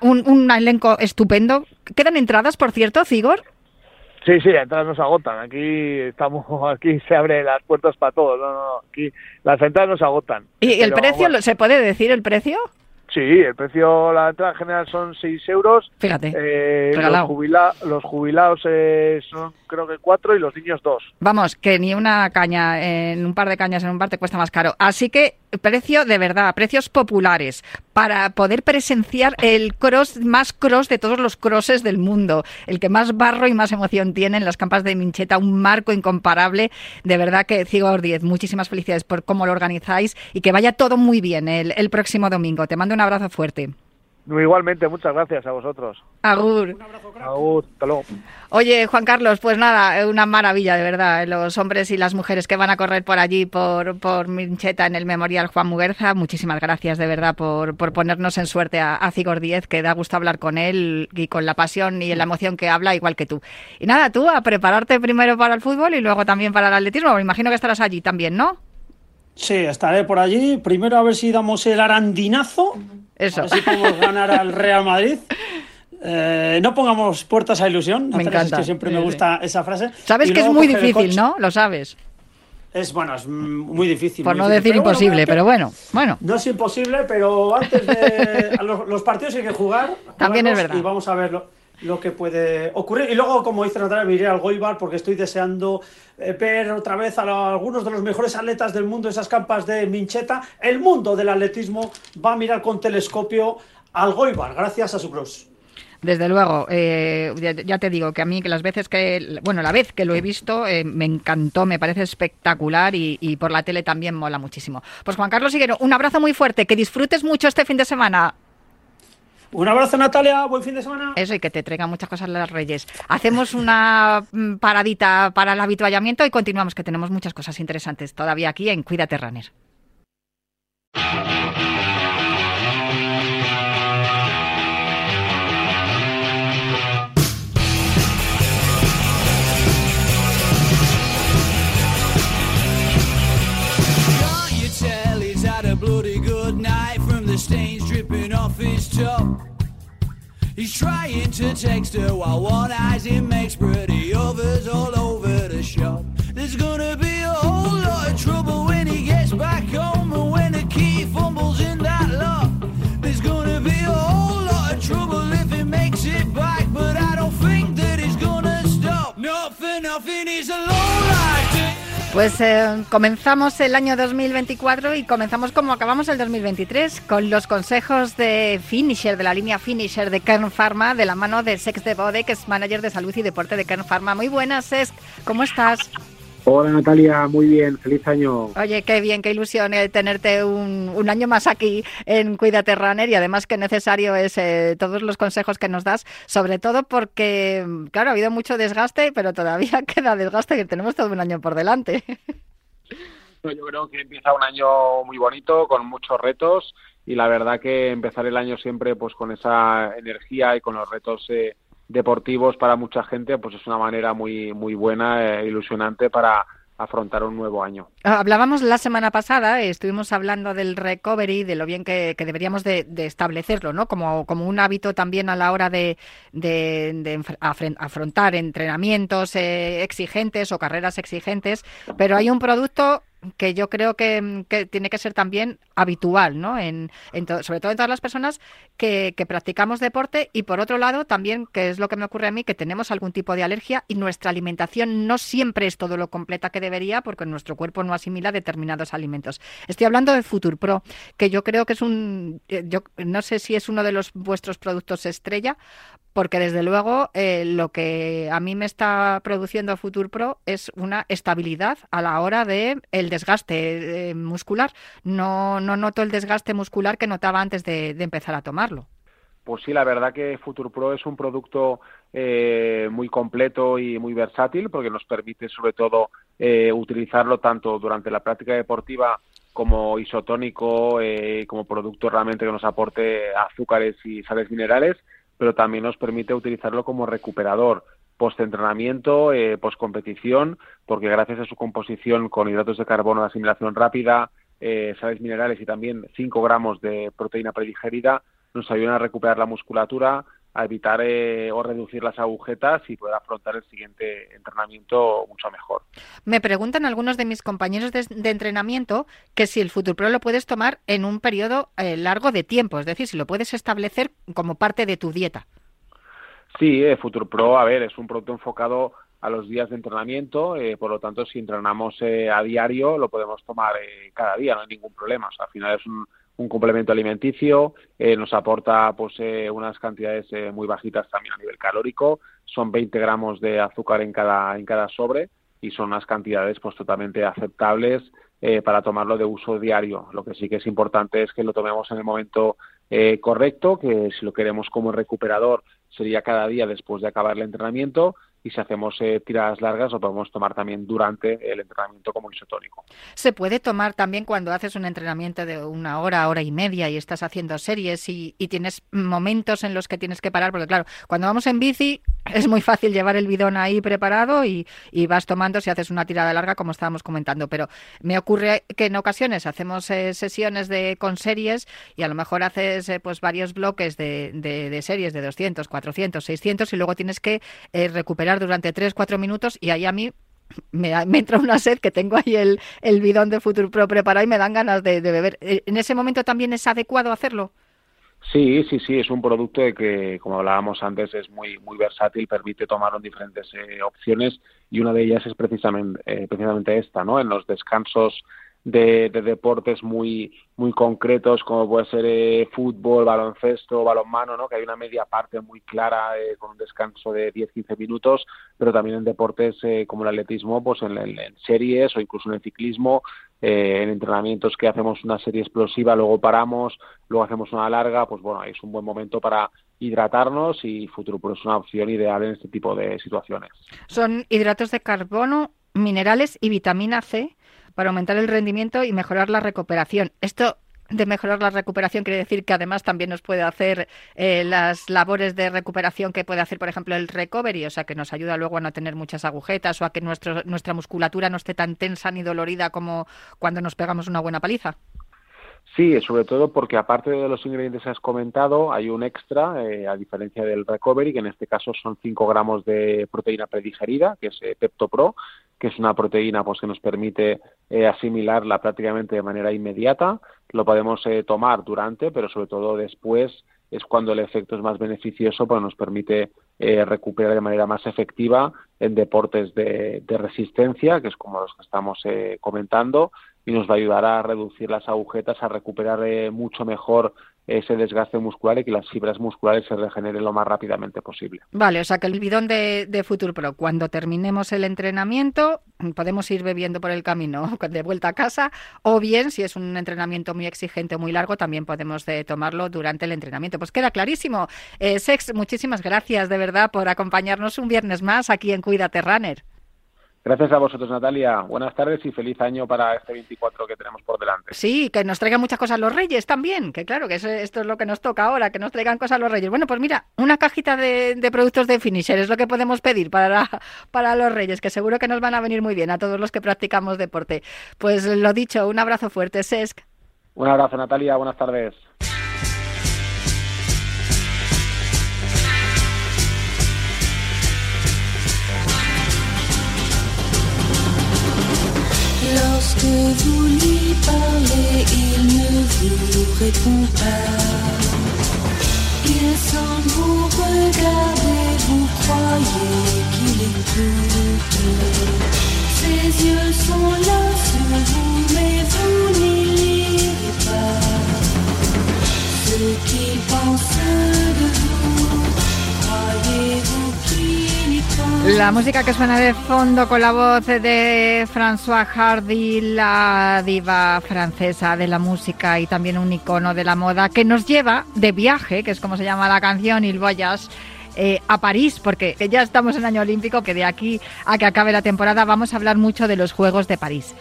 un, un elenco estupendo. ¿Quedan entradas, por cierto, Cigor? Sí, sí, entradas no se agotan. Aquí estamos, aquí se abren las puertas para todos. No, no, aquí las entradas no se agotan. ¿Y el precio, se puede decir el precio? Sí, el precio, la entrada general son 6 euros. Fíjate, eh, los, los, jubilados eh, son creo que 4 y los niños 2. Vamos, que ni una caña, en un par de cañas en un bar te cuesta más caro. Así que precio de verdad, precios populares, para poder presenciar el cross más cross de todos los crosses del mundo, el que más barro y más emoción tiene en las campas de Mincheta, un marco incomparable. De verdad que, Cigo 10, muchísimas felicidades por cómo lo organizáis y que vaya todo muy bien el próximo domingo. Te mando un abrazo fuerte. Igualmente, muchas gracias a vosotros. Agur. Un abrazo, Agur, hasta luego. Oye, Juan Carlos, pues nada, una maravilla, de verdad. Los hombres y las mujeres que van a correr por allí, por, por Mincheta, en el Memorial Juan Muguerza, muchísimas gracias, de verdad, por, por ponernos en suerte a, a Cigor Diez, que da gusto hablar con él y con la pasión y la emoción que habla, igual que tú. Y nada, tú a prepararte primero para el fútbol y luego también para el atletismo. Me imagino que estarás allí también, ¿no? Sí, estaré por allí. Primero a ver si damos el arandinazo. Eso. A ver si podemos ganar al Real Madrid. Eh, no pongamos puertas a ilusión. Me encanta. que siempre me gusta esa frase. Sabes que es muy difícil, ¿no? Lo sabes. Es bueno, es muy difícil. Por no decir imposible, pero bueno, bueno. No es imposible, pero antes de los, partidos hay que jugar. También es verdad. Y vamos a verlo. Lo que puede ocurrir. Y luego, como dice Natalia, me iré al Goibar porque estoy deseando eh, ver otra vez a algunos de los mejores atletas del mundo, esas campas de Mincheta. El mundo del atletismo va a mirar con telescopio al Goibar, gracias a su cross. Desde luego, eh, ya, te digo que a mí que las veces que, bueno, la vez que lo he visto eh, me encantó, me parece espectacular y, por la tele también mola muchísimo. Pues Juan Carlos Higuero, un abrazo muy fuerte, que disfrutes mucho este fin de semana. Un abrazo, Natalia. Buen fin de semana. Eso, y que te traigan muchas cosas las Reyes. Hacemos una mm, paradita para el habituallamiento y continuamos, que tenemos muchas cosas interesantes todavía aquí en Cuídate Runner. Top. He's trying to text her while one eye's in makes pretty others all over the shop. There's gonna be a whole lot of trouble when he gets back home Pues eh, comenzamos el año 2024 y comenzamos como acabamos el 2023 con los consejos de Finisher, de la línea Finisher de Kern Pharma, de la mano de Sex de Bode, que es manager de salud y deporte de Kern Pharma. Muy buenas, Sex, ¿cómo estás? Hola Natalia, muy bien, feliz año. Oye, qué bien, qué ilusión eh, tenerte un, año más aquí en Cuídate Runner y además qué necesario es eh, todos los consejos que nos das, sobre todo porque, claro, ha habido mucho desgaste, pero todavía queda desgaste que tenemos todo un año por delante. Yo creo que empieza un año muy bonito, con muchos retos y la verdad que empezar el año siempre pues con esa energía y con los retos... Eh, deportivos para mucha gente, pues es una manera muy, muy buena e ilusionante para afrontar un nuevo año. Ah, hablábamos la semana pasada, estuvimos hablando del recovery, de lo bien que, deberíamos de, establecerlo, ¿no? Como, como un hábito también a la hora de, de, afrontar entrenamientos eh, exigentes o carreras exigentes, pero hay un producto que yo creo que, tiene que ser también habitual, ¿no? En, sobre todo en todas las personas que, practicamos deporte y por otro lado también, que es lo que me ocurre a mí, que tenemos algún tipo de alergia y nuestra alimentación no siempre es todo lo completa que debería porque nuestro cuerpo no asimila determinados alimentos. Estoy hablando de Futur Pro, que yo creo que es un, eh, yo no sé si es uno de los vuestros productos estrella, porque desde luego eh, lo que a mí me está produciendo Futur Pro es una estabilidad a la hora de el desgaste eh, muscular. No, no noto el desgaste muscular que notaba antes de, empezar a tomarlo. Pues sí, la verdad que Futur Pro es un producto eh, muy completo y muy versátil porque nos permite sobre todo utilizarlo tanto durante la práctica deportiva como isotónico, como producto realmente que nos aporte azúcares y sales minerales pero también nos permite utilizarlo como recuperador post-entrenamiento, eh, post-competición, porque gracias a su composición con hidratos de carbono de asimilación rápida, eh, sales minerales y también 5 gramos de proteína predigerida, nos ayudan a recuperar la musculatura, a evitar eh, o reducir las agujetas y poder afrontar el siguiente entrenamiento mucho mejor. Me preguntan algunos de mis compañeros de, entrenamiento que si el Futur Pro lo puedes tomar en un periodo eh, largo de tiempo, es decir, si lo puedes establecer como parte de tu dieta. Sí, eh, Futur Pro, a ver, es un producto enfocado a los días de entrenamiento, por lo tanto, si entrenamos a diario, lo podemos tomar cada día, no hay ningún problema. Al final es un, un complemento alimenticio, eh, nos aporta pues eh, unas cantidades eh, muy bajitas también a nivel calórico, son 20 gramos de azúcar en cada, en cada sobre y son unas cantidades pues totalmente aceptables para tomarlo de uso diario. Lo que sí que es importante es que lo tomemos en el momento correcto, que si lo queremos como recuperador sería cada día después de acabar el entrenamiento y si hacemos eh, tiradas largas lo podemos tomar también durante el entrenamiento como isotónico. Se puede tomar también cuando haces un entrenamiento de una hora, hora y media y estás haciendo series y, tienes momentos en los que tienes que parar, porque claro, cuando vamos en bici es muy fácil llevar el bidón ahí preparado y, vas tomando si haces una tirada larga como estábamos comentando, pero me ocurre que en ocasiones hacemos eh, sesiones de con series y a lo mejor haces eh, pues varios bloques de, de, series de 200, 400, 600 y luego tienes que recuperar durante 3-4 minutos y ahí a mí me, entra una sed que tengo ahí el, bidón de Futur Pro preparado y me dan ganas de, beber. Eh, ¿En ese momento también es adecuado hacerlo? Sí, sí, sí, es un producto que, como hablábamos antes, es muy muy versátil, permite tomar en diferentes eh, opciones y una de ellas es precisamente eh, precisamente esta, ¿no? En los descansos de, deportes muy muy concretos como puede ser eh, fútbol, baloncesto, balonmano, ¿no? que hay una media parte muy clara eh, con un descanso de 10-15 minutos, pero también en deportes eh, como el atletismo, pues en, series o incluso en el ciclismo, en entrenamientos que hacemos una serie explosiva, luego paramos, luego hacemos una larga, pues bueno, es un buen momento para hidratarnos y Futuro Pro es una opción ideal en este tipo de situaciones. Son hidratos de carbono, minerales y vitamina C para aumentar el rendimiento y mejorar la recuperación. Esto de mejorar la recuperación quiere decir que además también nos puede hacer eh, las labores de recuperación que puede hacer, por ejemplo, el recovery, o sea, que nos ayuda luego a no tener muchas agujetas o a que nuestra musculatura no esté tan tensa ni dolorida como cuando nos pegamos una buena paliza. Sí, sobre todo porque aparte de los ingredientes que has comentado, hay un extra, eh, a diferencia del recovery, que en este caso son 5 gramos de proteína predigerida, que es eh, PeptoPro, que es una proteína pues que nos permite eh, asimilarla prácticamente de manera inmediata. Lo podemos eh, tomar durante, pero sobre todo después es cuando el efecto es más beneficioso porque nos permite eh, recuperar de manera más efectiva en deportes de, de, resistencia, que es como los que estamos comentando, y nos va a ayudar a reducir las agujetas, a recuperar mucho mejor ese desgaste muscular y que las fibras musculares se regeneren lo más rápidamente posible. Vale, o sea que el bidón de, de Future Pro, cuando terminemos el entrenamiento, podemos ir bebiendo por el camino de vuelta a casa, o bien, si es un entrenamiento muy exigente, muy largo, también podemos de eh, tomarlo durante el entrenamiento. Pues queda clarísimo. Eh, Sex, muchísimas gracias de verdad por acompañarnos un viernes más aquí en Cuídate Runner. Gracias a vosotros, Natalia. Buenas tardes y feliz año para este 24 que tenemos por delante. Sí, que nos traigan muchas cosas los Reyes también, que claro, que esto es lo que nos toca ahora, que nos traigan cosas los Reyes. Bueno, pues mira, una cajita de, productos de Finisher es lo que podemos pedir para, para los Reyes, que seguro que nos van a venir muy bien a todos los que practicamos deporte. Pues lo dicho, un abrazo fuerte, Sesc. Un abrazo, Natalia. Buenas tardes. Lorsque vous lui parlez, il ne vous répond pas. Il semble vous regarder, vous croyez qu'il écoute. Ses yeux sont là sur vous, mais vous n'y lirez pas ce qu'il pense de vous. La música que suena de fondo con la voz de François Hardy, la diva francesa de la música y también un icono de la moda, que nos lleva de viaje, que es como se llama la canción, Il Voyage, eh, a París, porque ya estamos en año olímpico, que de aquí a que acabe la temporada vamos a hablar mucho de los Juegos de París.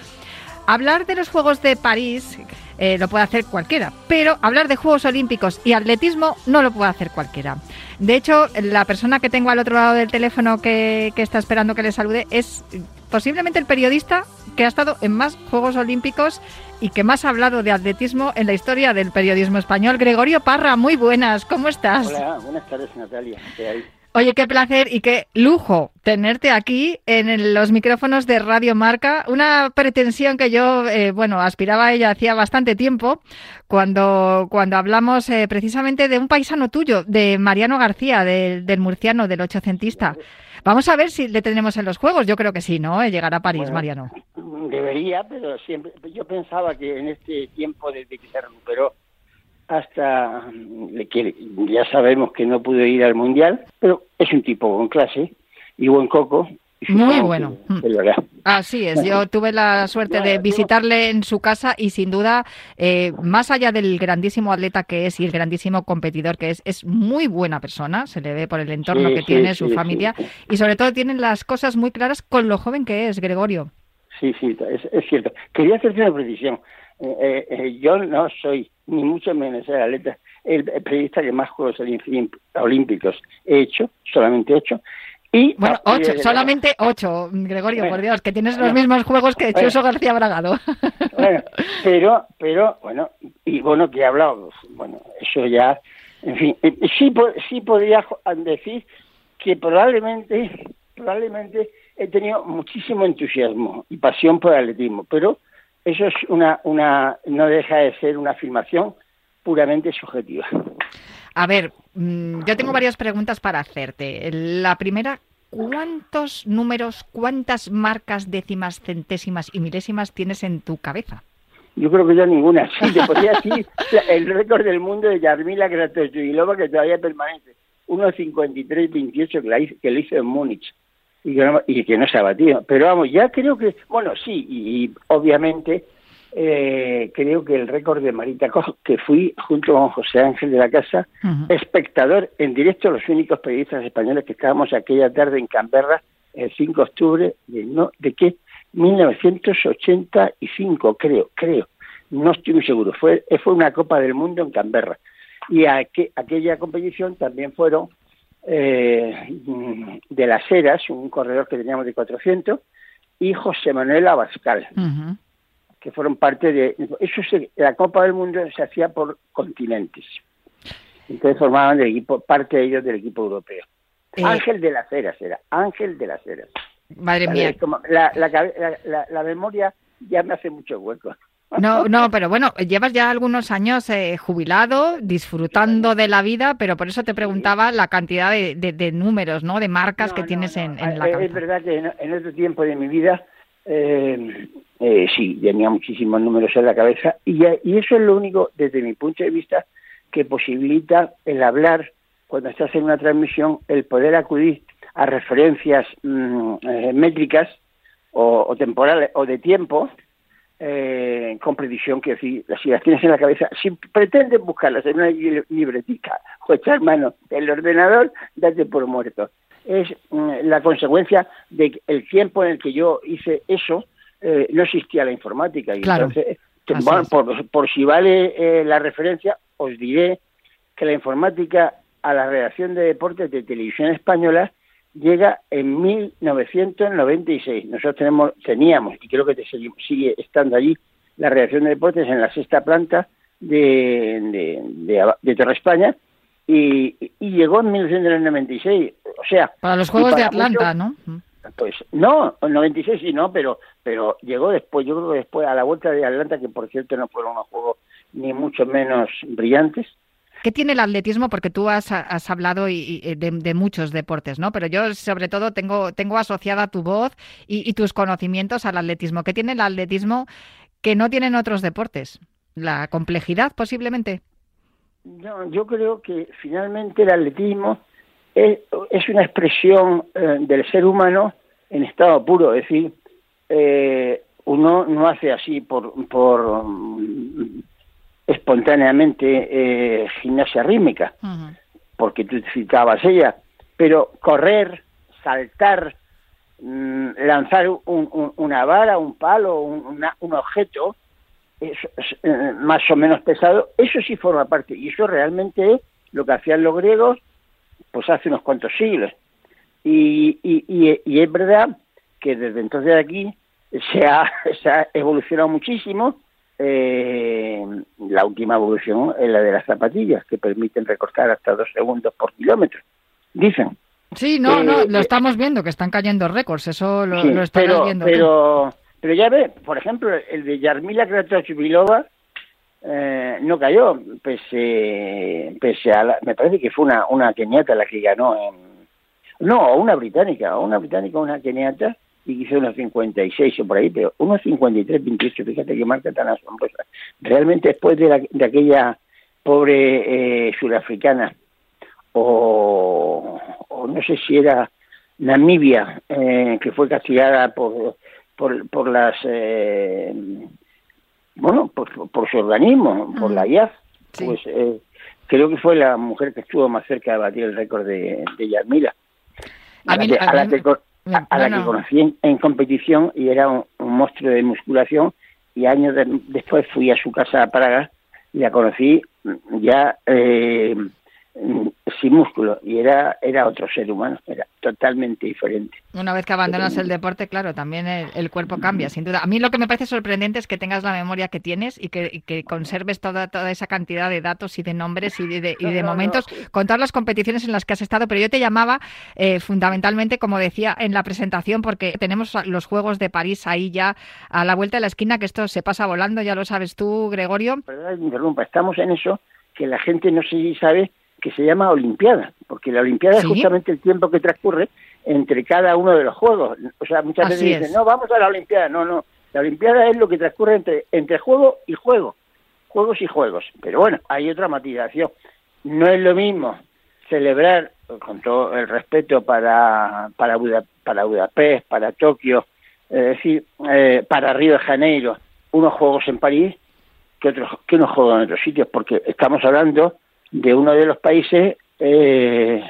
Hablar de los Juegos de París eh, lo puede hacer cualquiera, pero hablar de Juegos Olímpicos y atletismo no lo puede hacer cualquiera. De hecho, la persona que tengo al otro lado del teléfono que, que está esperando que le salude es posiblemente el periodista que ha estado en más Juegos Olímpicos y que más ha hablado de atletismo en la historia del periodismo español. Gregorio Parra, muy buenas, ¿cómo estás? Hola, buenas tardes Natalia. Oye, qué placer y qué lujo tenerte aquí en los micrófonos de Radio Marca. Una pretensión que yo, eh, bueno, aspiraba a ella hacía bastante tiempo, cuando, cuando hablamos eh, precisamente de un paisano tuyo, de Mariano García, del murciano, del ochocentista. Vamos a ver si le tenemos en los juegos. Yo creo que sí, ¿no? Llegar a París, Mariano. Debería, pero siempre. Yo pensaba que en este tiempo desde que se recuperó hasta que ya sabemos que no pudo ir al mundial, pero es un tipo con clase y buen coco. Muy bueno. Mm. Así es, yo tuve la suerte de visitarle en su casa y sin duda, eh, más allá del grandísimo atleta que es y el grandísimo competidor que es, es muy buena persona, se le ve por el entorno que tiene, su familia y sobre todo tienen las cosas muy claras con lo joven que es, Gregorio. Sí, sí, es, es cierto. Quería hacerte una precisión. Eh, eh, yo no soy ni mucho menos el atleta, el, periodista que más Juegos Olímpicos he hecho, solamente hecho. Y bueno, ocho, solamente ocho, Gregorio, por Dios, que tienes los mismos juegos que Chuso García Bragado. Bueno, pero, pero, bueno, y bueno, que he hablado, bueno, eso ya, en fin, eh, sí, sí podría decir que probablemente, probablemente he tenido muchísimo entusiasmo y pasión por el atletismo, pero eso es una, una, no deja de ser una afirmación puramente subjetiva. A ver, mm, yo tengo varias preguntas para hacerte. La primera, ¿cuántos números, cuántas marcas, décimas, centésimas y milésimas tienes en tu cabeza? Yo creo que ya ninguna. Sí, te podría decir el récord del mundo de Yarmila Kratochvilova que todavía permanece. 1.53.28 que, la hizo- que lo hizo en Múnich y que, no, y que no se ha batido. Pero vamos, ya creo que, bueno, sí, y, y obviamente eh, creo que el récord de Marita Koch, que fui junto con José Ángel de la Casa, espectador en directo, los únicos periodistas españoles que estábamos aquella tarde en Canberra, el 5 de octubre de, no, ¿de qué? 1985, creo, creo. No estoy muy seguro. Fue, fue una Copa del Mundo en Canberra. Y a que- aquella competición también fueron eh, de las Heras, un corredor que teníamos de 400, y José Manuel Abascal que fueron parte de eso se- la Copa del Mundo se hacía por continentes. Entonces formaban del equipo parte de ellos del equipo europeo. Eh. Ángel de las Heras era Ángel de las Heras. Madre mía. la, la- la- la memoria ya me hace mucho hueco No, no, pero bueno, llevas ya algunos años eh, jubilado, disfrutando de la vida, pero por eso te preguntaba la cantidad de, de- de números, ¿no? De marcas No, que no, tienes no. En, en la Eh, Es cabeza. verdad que en, en otro tiempo de mi vida eh, eh, sí, tenía muchísimos números en la cabeza y, y eso es lo único, desde mi punto de vista, que posibilita el hablar cuando estás en una transmisión, el poder acudir a referencias mm, eh, métricas o, o temporales o de tiempo eh, con precisión, que si, si las tienes en la cabeza, si pretendes buscarlas en una li- libretica o echar mano del ordenador, date por muerto. Es mm, la consecuencia de que el tiempo en el que yo hice eso, eh, no existía la informática. Y Claro. entonces, te- Así bueno, es. por, por si vale eh, la referencia, os diré que la informática a la redacción de deportes de televisión española llega en 1996. Nosotros tenemos, teníamos, y creo que te sigue, sigue estando allí, la redacción de deportes en la sexta planta de, de, de, de Torre España, y, y llegó en 1996. O sea, Para los Juegos de Atlanta, muchos- ¿no? pues no, en 96 sí, no, pero pero llegó después, yo creo que después a la vuelta de Atlanta, que por cierto no fueron unos juegos ni mucho menos brillantes. ¿Qué tiene el atletismo? Porque tú has, has hablado y- y de, muchos deportes, ¿no? Pero yo sobre todo tengo, asociada tu voz y, tus conocimientos al atletismo. ¿Qué tiene el atletismo que no tienen otros deportes? La complejidad, posiblemente. Yo creo que finalmente el atletismo es, una expresión eh, del ser humano en estado puro, es decir, eh, uno no hace así por, por espontáneamente eh, gimnasia rítmica, porque tú citabas ella, pero correr, saltar, mm, lanzar un- un- una vara, un palo, un, una- un objeto es, es, eh, más o menos pesado, eso sí forma parte, y eso realmente es lo que hacían los griegos pues hace unos cuantos siglos. Y, y, y- y es verdad que desde entonces de aquí se ha, se ha evolucionado muchísimo. Eh, la última evolución es la de las zapatillas, que permiten recortar hasta dos segundos por kilómetro. Dicen. Sí, no, Eh, no, lo eh, estamos viendo, que están cayendo récords, eso lo, Sí, lo pero, viendo. tú. pero, pero ya ve, por ejemplo, el de Yarmila Kratochvilova eh, no cayó, pese, pese a la, me parece que fue una, una keniata la que ganó en, no, una británica, una británica, una keniata, y que hizo unos 56 o por ahí, pero unos 53, 28, fíjate qué marca tan asombrosa. Realmente después de, la- de aquella pobre eh, surafricana, o, o no sé si era Namibia, eh, que fue castigada por, por, por las, eh, bueno, por, por su organismo, por la IAF, Sí. pues eh, creo que fue la mujer que estuvo más cerca de batir el récord de, de Yarmila. A A, a a la que a- la que no. conocí en, en competición y era un, un monstruo de musculación y años de- después fui a su casa a Praga y la conocí ya eh, sin músculo y era era otro ser humano, era totalmente diferente. Una vez que abandonas el deporte, claro, también el, el cuerpo cambia, sin duda. A mí lo que me parece sorprendente es que tengas la memoria que tienes y que, y que conserves toda, toda esa cantidad de datos y de nombres y de, de- y de No, no, momentos con todas las competiciones en las que has estado. Pero yo te llamaba eh, fundamentalmente, como decía en la presentación, porque tenemos los Juegos de París ahí ya a la vuelta de la esquina, que esto se pasa volando, ya lo sabes tú, Gregorio. Perdón interrumpa, estamos en eso que la gente no sé si sabe que se llama Olimpiada, porque la Olimpiada ¿Sí? es justamente el tiempo que transcurre entre cada uno de los juegos. O sea, muchas Así veces es. dicen, no, vamos a la Olimpiada. No, no. La Olimpiada es lo que transcurre entre, entre juego y juego. Juegos y juegos. Pero bueno, hay otra matización. No es lo mismo celebrar, con todo el respeto para, para, Buda- para Budapest, para Tokio, es decir, eh, para Río de Janeiro, unos juegos en París que otros que unos juegos en otros sitios, porque estamos hablando de uno de los países eh,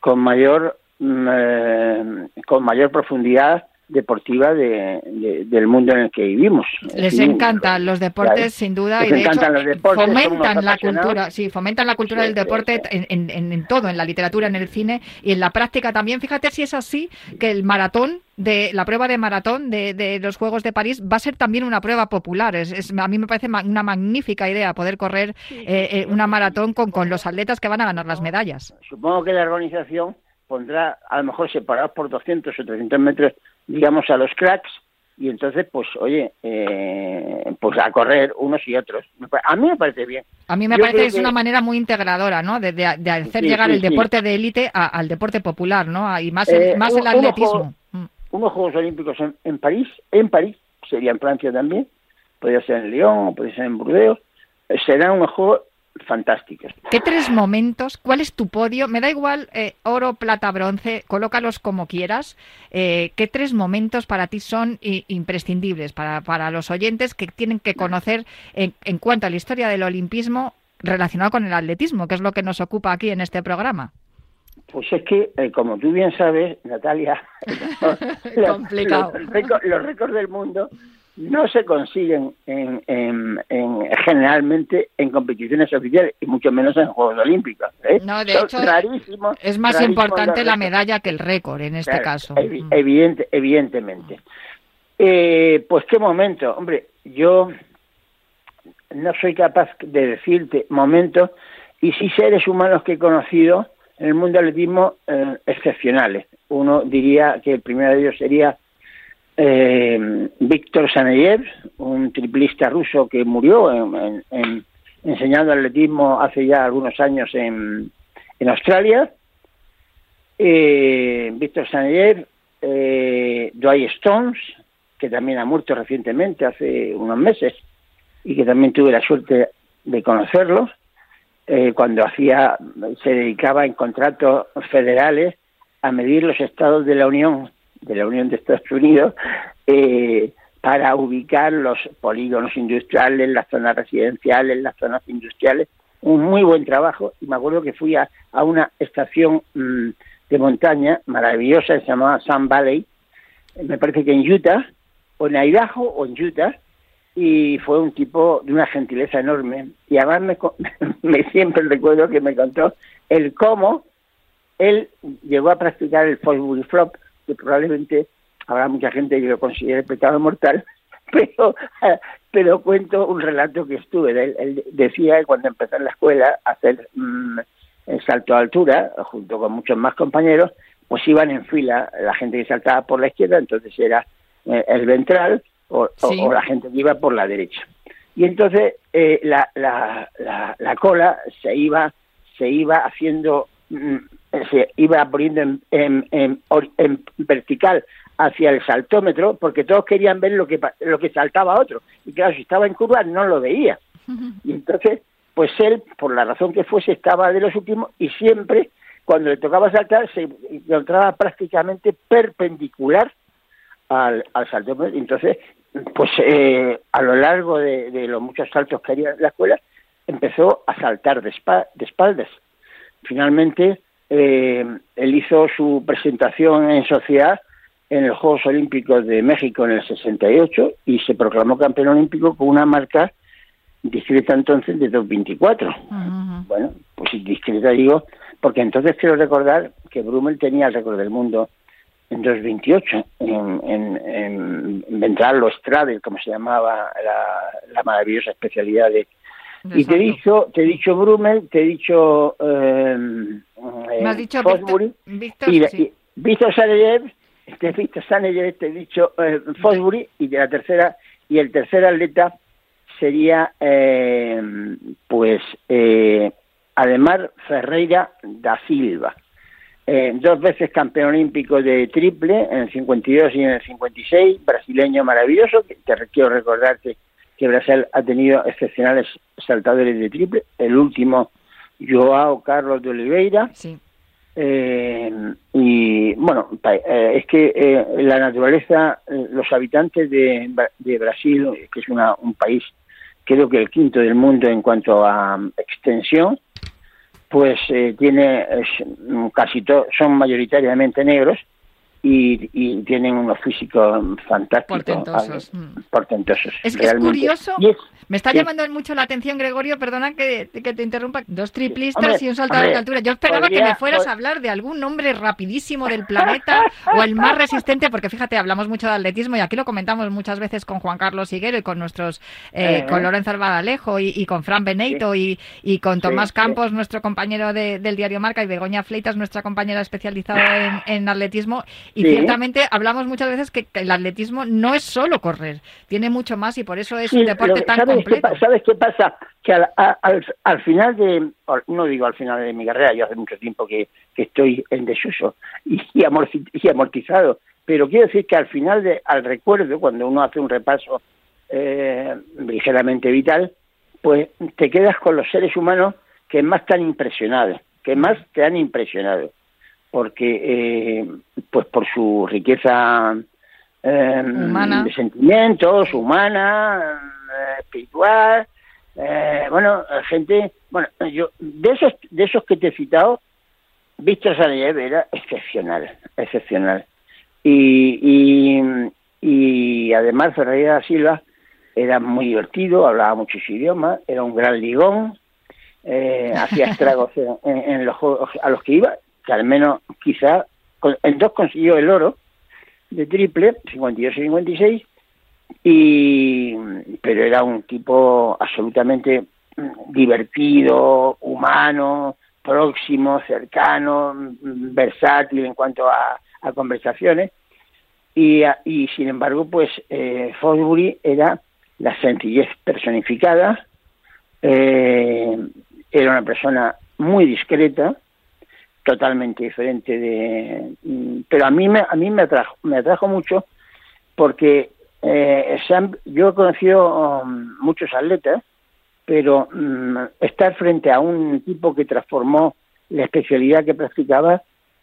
con mayor mm, eh, con mayor profundidad deportiva de- de- del mundo en el que vivimos. Les Sí, encantan los deportes, sin duda, Les y de hecho encantan los deportes, fomentan la cultura, sí, fomentan la cultura Sí, del deporte sí. en, en- en todo, en la literatura, en el cine y en la práctica también. Fíjate si es así que el maratón de la prueba de maratón de, de los Juegos de París va a ser también una prueba popular. Es, es- a mí me parece ma- una magnífica idea poder correr eh, eh, una maratón con, con los atletas que van a ganar las medallas. Supongo que la organización pondrá, a lo mejor separados por 200 o 300 metros, digamos, a los cracks, y entonces, pues, oye, eh, pues a correr unos y otros. A mí me parece bien. A mí me Yo parece que es que- una manera muy integradora, ¿no? De, de- de hacer Sí, llegar sí, el sí. deporte de élite a- al deporte popular, ¿no? Y más, Eh, el, más un- el atletismo. Mm. Unos Juegos Olímpicos en, en París, en París, sería en Francia también, podría ser en Lyon, podría ser en Burdeos, eh, serán unos Juegos fantásticos. ¿Qué tres momentos? ¿Cuál es tu podio? Me da igual eh, oro, plata, bronce, colócalos como quieras. Eh, ¿Qué tres momentos para ti son imprescindibles para, para los oyentes que tienen que conocer en, en cuanto a la historia del olimpismo relacionado con el atletismo, que es lo que nos ocupa aquí en este programa? Pues es que, eh, como tú bien sabes, Natalia, los, los récords del mundo no se consiguen en, en- en- generalmente en competiciones oficiales y mucho menos en Juegos Olímpicos. ¿eh? No, de Son hecho, rarísimos, Es más rarísimos importante la medalla que el récord en este Claro, caso. evi- Mm. evidente- evidentemente. Eh, pues qué momento, hombre, yo no soy capaz de decirte momentos y sí seres humanos que he conocido en el mundo del atletismo eh, excepcionales. Uno diría que el primero de ellos sería eh, Víctor Saneyev, un triplista ruso que murió en- en- en- enseñando atletismo hace ya algunos años en, Australia. Eh, Víctor Saneyev, eh, Dwight Stones, que también ha muerto recientemente, hace unos meses, y que también tuve la suerte de conocerlo, eh, cuando hacía, se dedicaba en contratos federales a medir los estados de la Unión, de la Unión de Estados Unidos, eh, para ubicar los polígonos industriales, las zonas residenciales, las zonas industriales. Un muy buen trabajo y me acuerdo que fui a, a una estación mm, de montaña maravillosa que se llamaba Sun Valley, me parece que en Utah, o en Idaho o en Utah, y fue un tipo de una gentileza enorme. Y además me, me siempre recuerdo que me contó el cómo él llegó a practicar el Fosbury Flop, que probablemente habrá mucha gente que lo considere pecado mortal, pero, pero cuento un relato que estuve de él. Él decía que cuando empezó en la escuela a hacer mm, el salto a altura, junto con muchos más compañeros, pues iban en fila la gente que saltaba por la izquierda, entonces era eh, el ventral, o, o- Sí. o la gente que iba por la derecha. Y entonces eh, la, la, la, la cola se iba, se iba haciendo, mm, se iba poniendo en, en, en, vertical hacia el saltómetro, porque todos querían ver lo que, lo que saltaba otro. Y claro, si estaba en curva no lo veía. Y entonces, pues él, por la razón que fuese, estaba de los últimos y siempre, cuando le tocaba saltar, se encontraba prácticamente perpendicular al, al saltómetro. Entonces, pues eh, a lo largo de, de los muchos saltos que haría en la escuela, empezó a saltar de, espa- de espaldas. Finalmente, eh, él hizo su presentación en sociedad en los Juegos Olímpicos de México en el 68 y se proclamó campeón olímpico con una marca discreta entonces de 2.24. Ujú. Bueno, pues discreta digo, porque entonces quiero recordar que Brummel tenía el récord del mundo en 2.28, en, en, en ventral o como se llamaba la, la maravillosa especialidad de... Y te he dicho, te he dicho Brummel, te he dicho... eh, Me has dicho Fosbury, Víctor, y, sí. y Víctor Saneyev, te he visto Saneyev, te he dicho eh, Fosbury, y de la tercera, y el tercer atleta sería, eh, pues, eh, Ademar Ferreira da Silva. Eh, dos veces campeón olímpico de triple en el 52 y en el 56, brasileño maravilloso, que te quiero recordarte que Brasil ha tenido excepcionales saltadores de triple, el último Joao Carlos de Oliveira, Sí. eh, y bueno, eh, es que eh, la naturaleza, eh, los habitantes de, de Brasil, que es una- un país creo que el quinto del mundo en cuanto a mm, extensión, pues eh, tiene mm, casi to- son mayoritariamente negros y, y tienen unos físicos fantásticos, Portentosos, mm. portentosos. Es que es curioso. Me está llamando mucho la atención, Gregorio, perdona que, que te interrumpa. Dos triplistas Hombre, y un saltador hombre, de altura. Yo esperaba que me fueras a hablar de algún nombre rapidísimo del planeta o el más resistente, porque fíjate, hablamos mucho de atletismo y aquí lo comentamos muchas veces con Juan Carlos Higuero y con nuestros, eh, Eh, con Lorenzo Albadalejo y, y con Fran Beneito y, y con Tomás sí. Campos, nuestro compañero de- del diario Marca, y Begoña Fleitas, nuestra compañera especializada en, en atletismo. Y Sí. ciertamente hablamos muchas veces que, que el atletismo no es solo correr, tiene mucho más y por eso es Sí, un deporte tan ¿sabes completo. Qué, ¿Sabes qué pasa? Que al, al, al final de, no digo al final de mi carrera, yo hace mucho tiempo que, que estoy en desuso y, y, amorti- y amortizado, pero quiero decir que al final, de, al recuerdo, cuando uno hace un repaso eh, ligeramente vital, pues te quedas con los seres humanos que más te han impresionado, que más te han impresionado, porque eh, pues por su riqueza eh, Humana. de sentimientos, humana, eh, espiritual, eh, bueno, gente, bueno, yo de esos de esos que te he citado, Víctor Sarajev era excepcional, excepcional. Y, y, y además Ferreira Silva era muy divertido, hablaba muchos idiomas, era un gran ligón, eh, hacía estragos en, en- en los juegos a los que iba, que al menos quizá en dos consiguió el oro de triple, 52 y 56, y pero era un tipo absolutamente mm, divertido, humano, próximo, cercano, mm, versátil en cuanto a, conversaciones. Y, a- y sin embargo pues eh, Fosbury era la sencillez personificada eh, era una persona muy discreta totalmente diferente de mm, pero a mí me a mí me atrajo me atrajo mucho porque eh, yo he conocido um, muchos atletas pero mm, estar frente a un tipo que transformó la especialidad que practicaba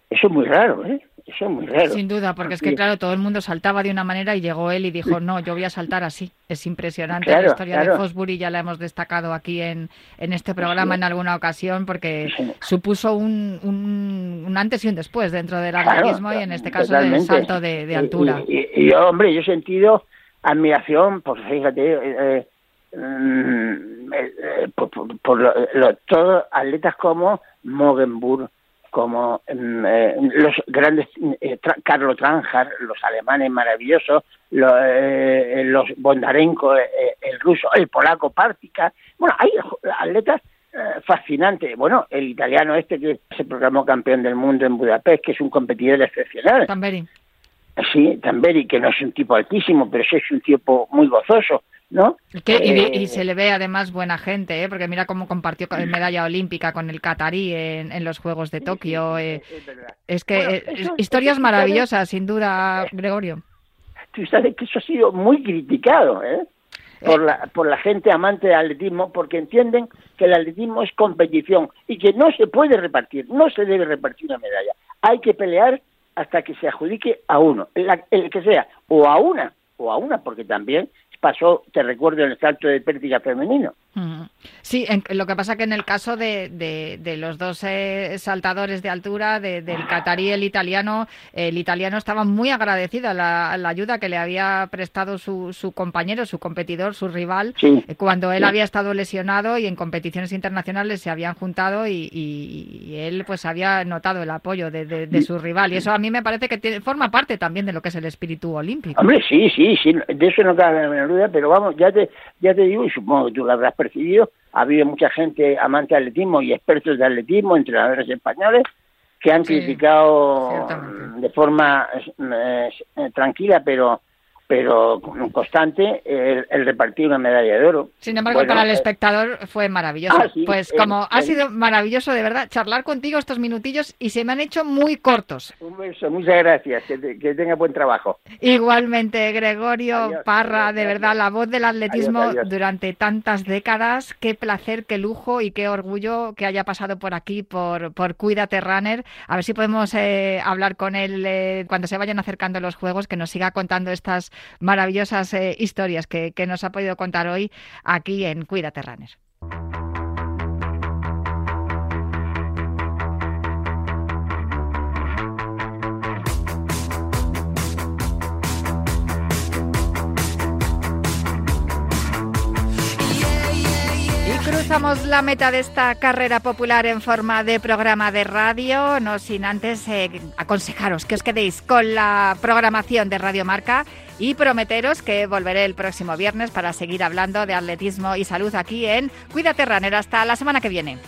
eso es muy raro ¿eh? Eso es muy raro Sin duda, porque es que claro, todo el mundo saltaba de una manera y llegó él y dijo, no, yo voy a saltar así. Es impresionante Claro, la historia de. Fosbury, ya la hemos destacado aquí en, en este programa en alguna ocasión, porque Sí. supuso un, un, un antes y un después dentro del Claro, atletismo y en este caso del salto de, altura. Y, y- y yo, hombre, yo he sentido admiración, por fíjate, eh, mm, eh, eh, por, por- por lo- lo- todos atletas como Mogenburg, como mm, eh, los grandes, eh, Tra- Carlo Tranjar, los alemanes maravillosos, lo- eh, los Bondarenko, eh, eh, el ruso, el polaco Partica. Bueno, hay atletas eh, fascinantes. Bueno, el italiano este que se proclamó campeón del mundo en Budapest, que es un competidor excepcional. Tamberi. Sí, Tamberi, que no es un tipo altísimo, pero sí es un tipo muy gozoso, ¿no? Que- y, Eh, y se le ve además buena gente, ¿eh? porque mira cómo compartió medalla olímpica con el catarí en, en los Juegos de Tokio. eh. es que Bueno, eh, eso- historias maravillosas, sin duda, Gregorio. Tú sabes que eso ha sido muy criticado, ¿eh? Por la, por la gente amante del atletismo, porque entienden que el atletismo es competición y que no se puede repartir, no se debe repartir una medalla. Hay que pelear hasta que se adjudique a uno, la- el que sea, o a una, o a una, porque también pasó, te recuerdo, en el salto de pértiga femenino. Sí, en- lo que pasa que en el caso de, de- de los dos eh, saltadores de altura, de- del catarí y el italiano, el italiano estaba muy agradecido a la, a la ayuda que le había prestado su, su compañero, su competidor, su rival, Sí. eh, cuando él Sí. había estado lesionado y en competiciones internacionales se habían juntado y, y- y él pues había notado el apoyo de, de- de su rival. Y eso a mí me parece que tiene- forma parte también de lo que es el espíritu olímpico. Hombre, sí, sí, sí, de eso no cabe la menor duda, pero vamos, ya te, ya te digo, y supongo que tú lo habrás ha habido mucha gente amante de atletismo y expertos de atletismo, entrenadores españoles, que han Sí, criticado ciertamente. de forma eh, eh, tranquila, pero pero con constante el, el repartir una medalla de oro. Sin embargo, Bueno, para el eh, espectador fue maravilloso. Ah, sí, pues eh, como ha eh. sido maravilloso, de verdad, charlar contigo estos minutillos y se me han hecho muy cortos. Un beso, muchas gracias, que, te- que tenga buen trabajo. Igualmente, Gregorio Adiós, Parra, adiós, de verdad, la voz del atletismo Adiós, durante tantas décadas. Qué placer, qué lujo y qué orgullo que haya pasado por aquí, por, por Cuídate Runner. A ver si podemos eh, hablar con él eh, cuando se vayan acercando los juegos, que nos siga contando estas maravillosas eh, historias que, nos ha podido contar hoy aquí en Cuídate. La meta de esta carrera popular en forma de programa de radio, no sin antes eh, aconsejaros que os quedéis con la programación de Radio Marca y prometeros que volveré el próximo viernes para seguir hablando de atletismo y salud aquí en Cuídate Runner. Hasta la semana que viene.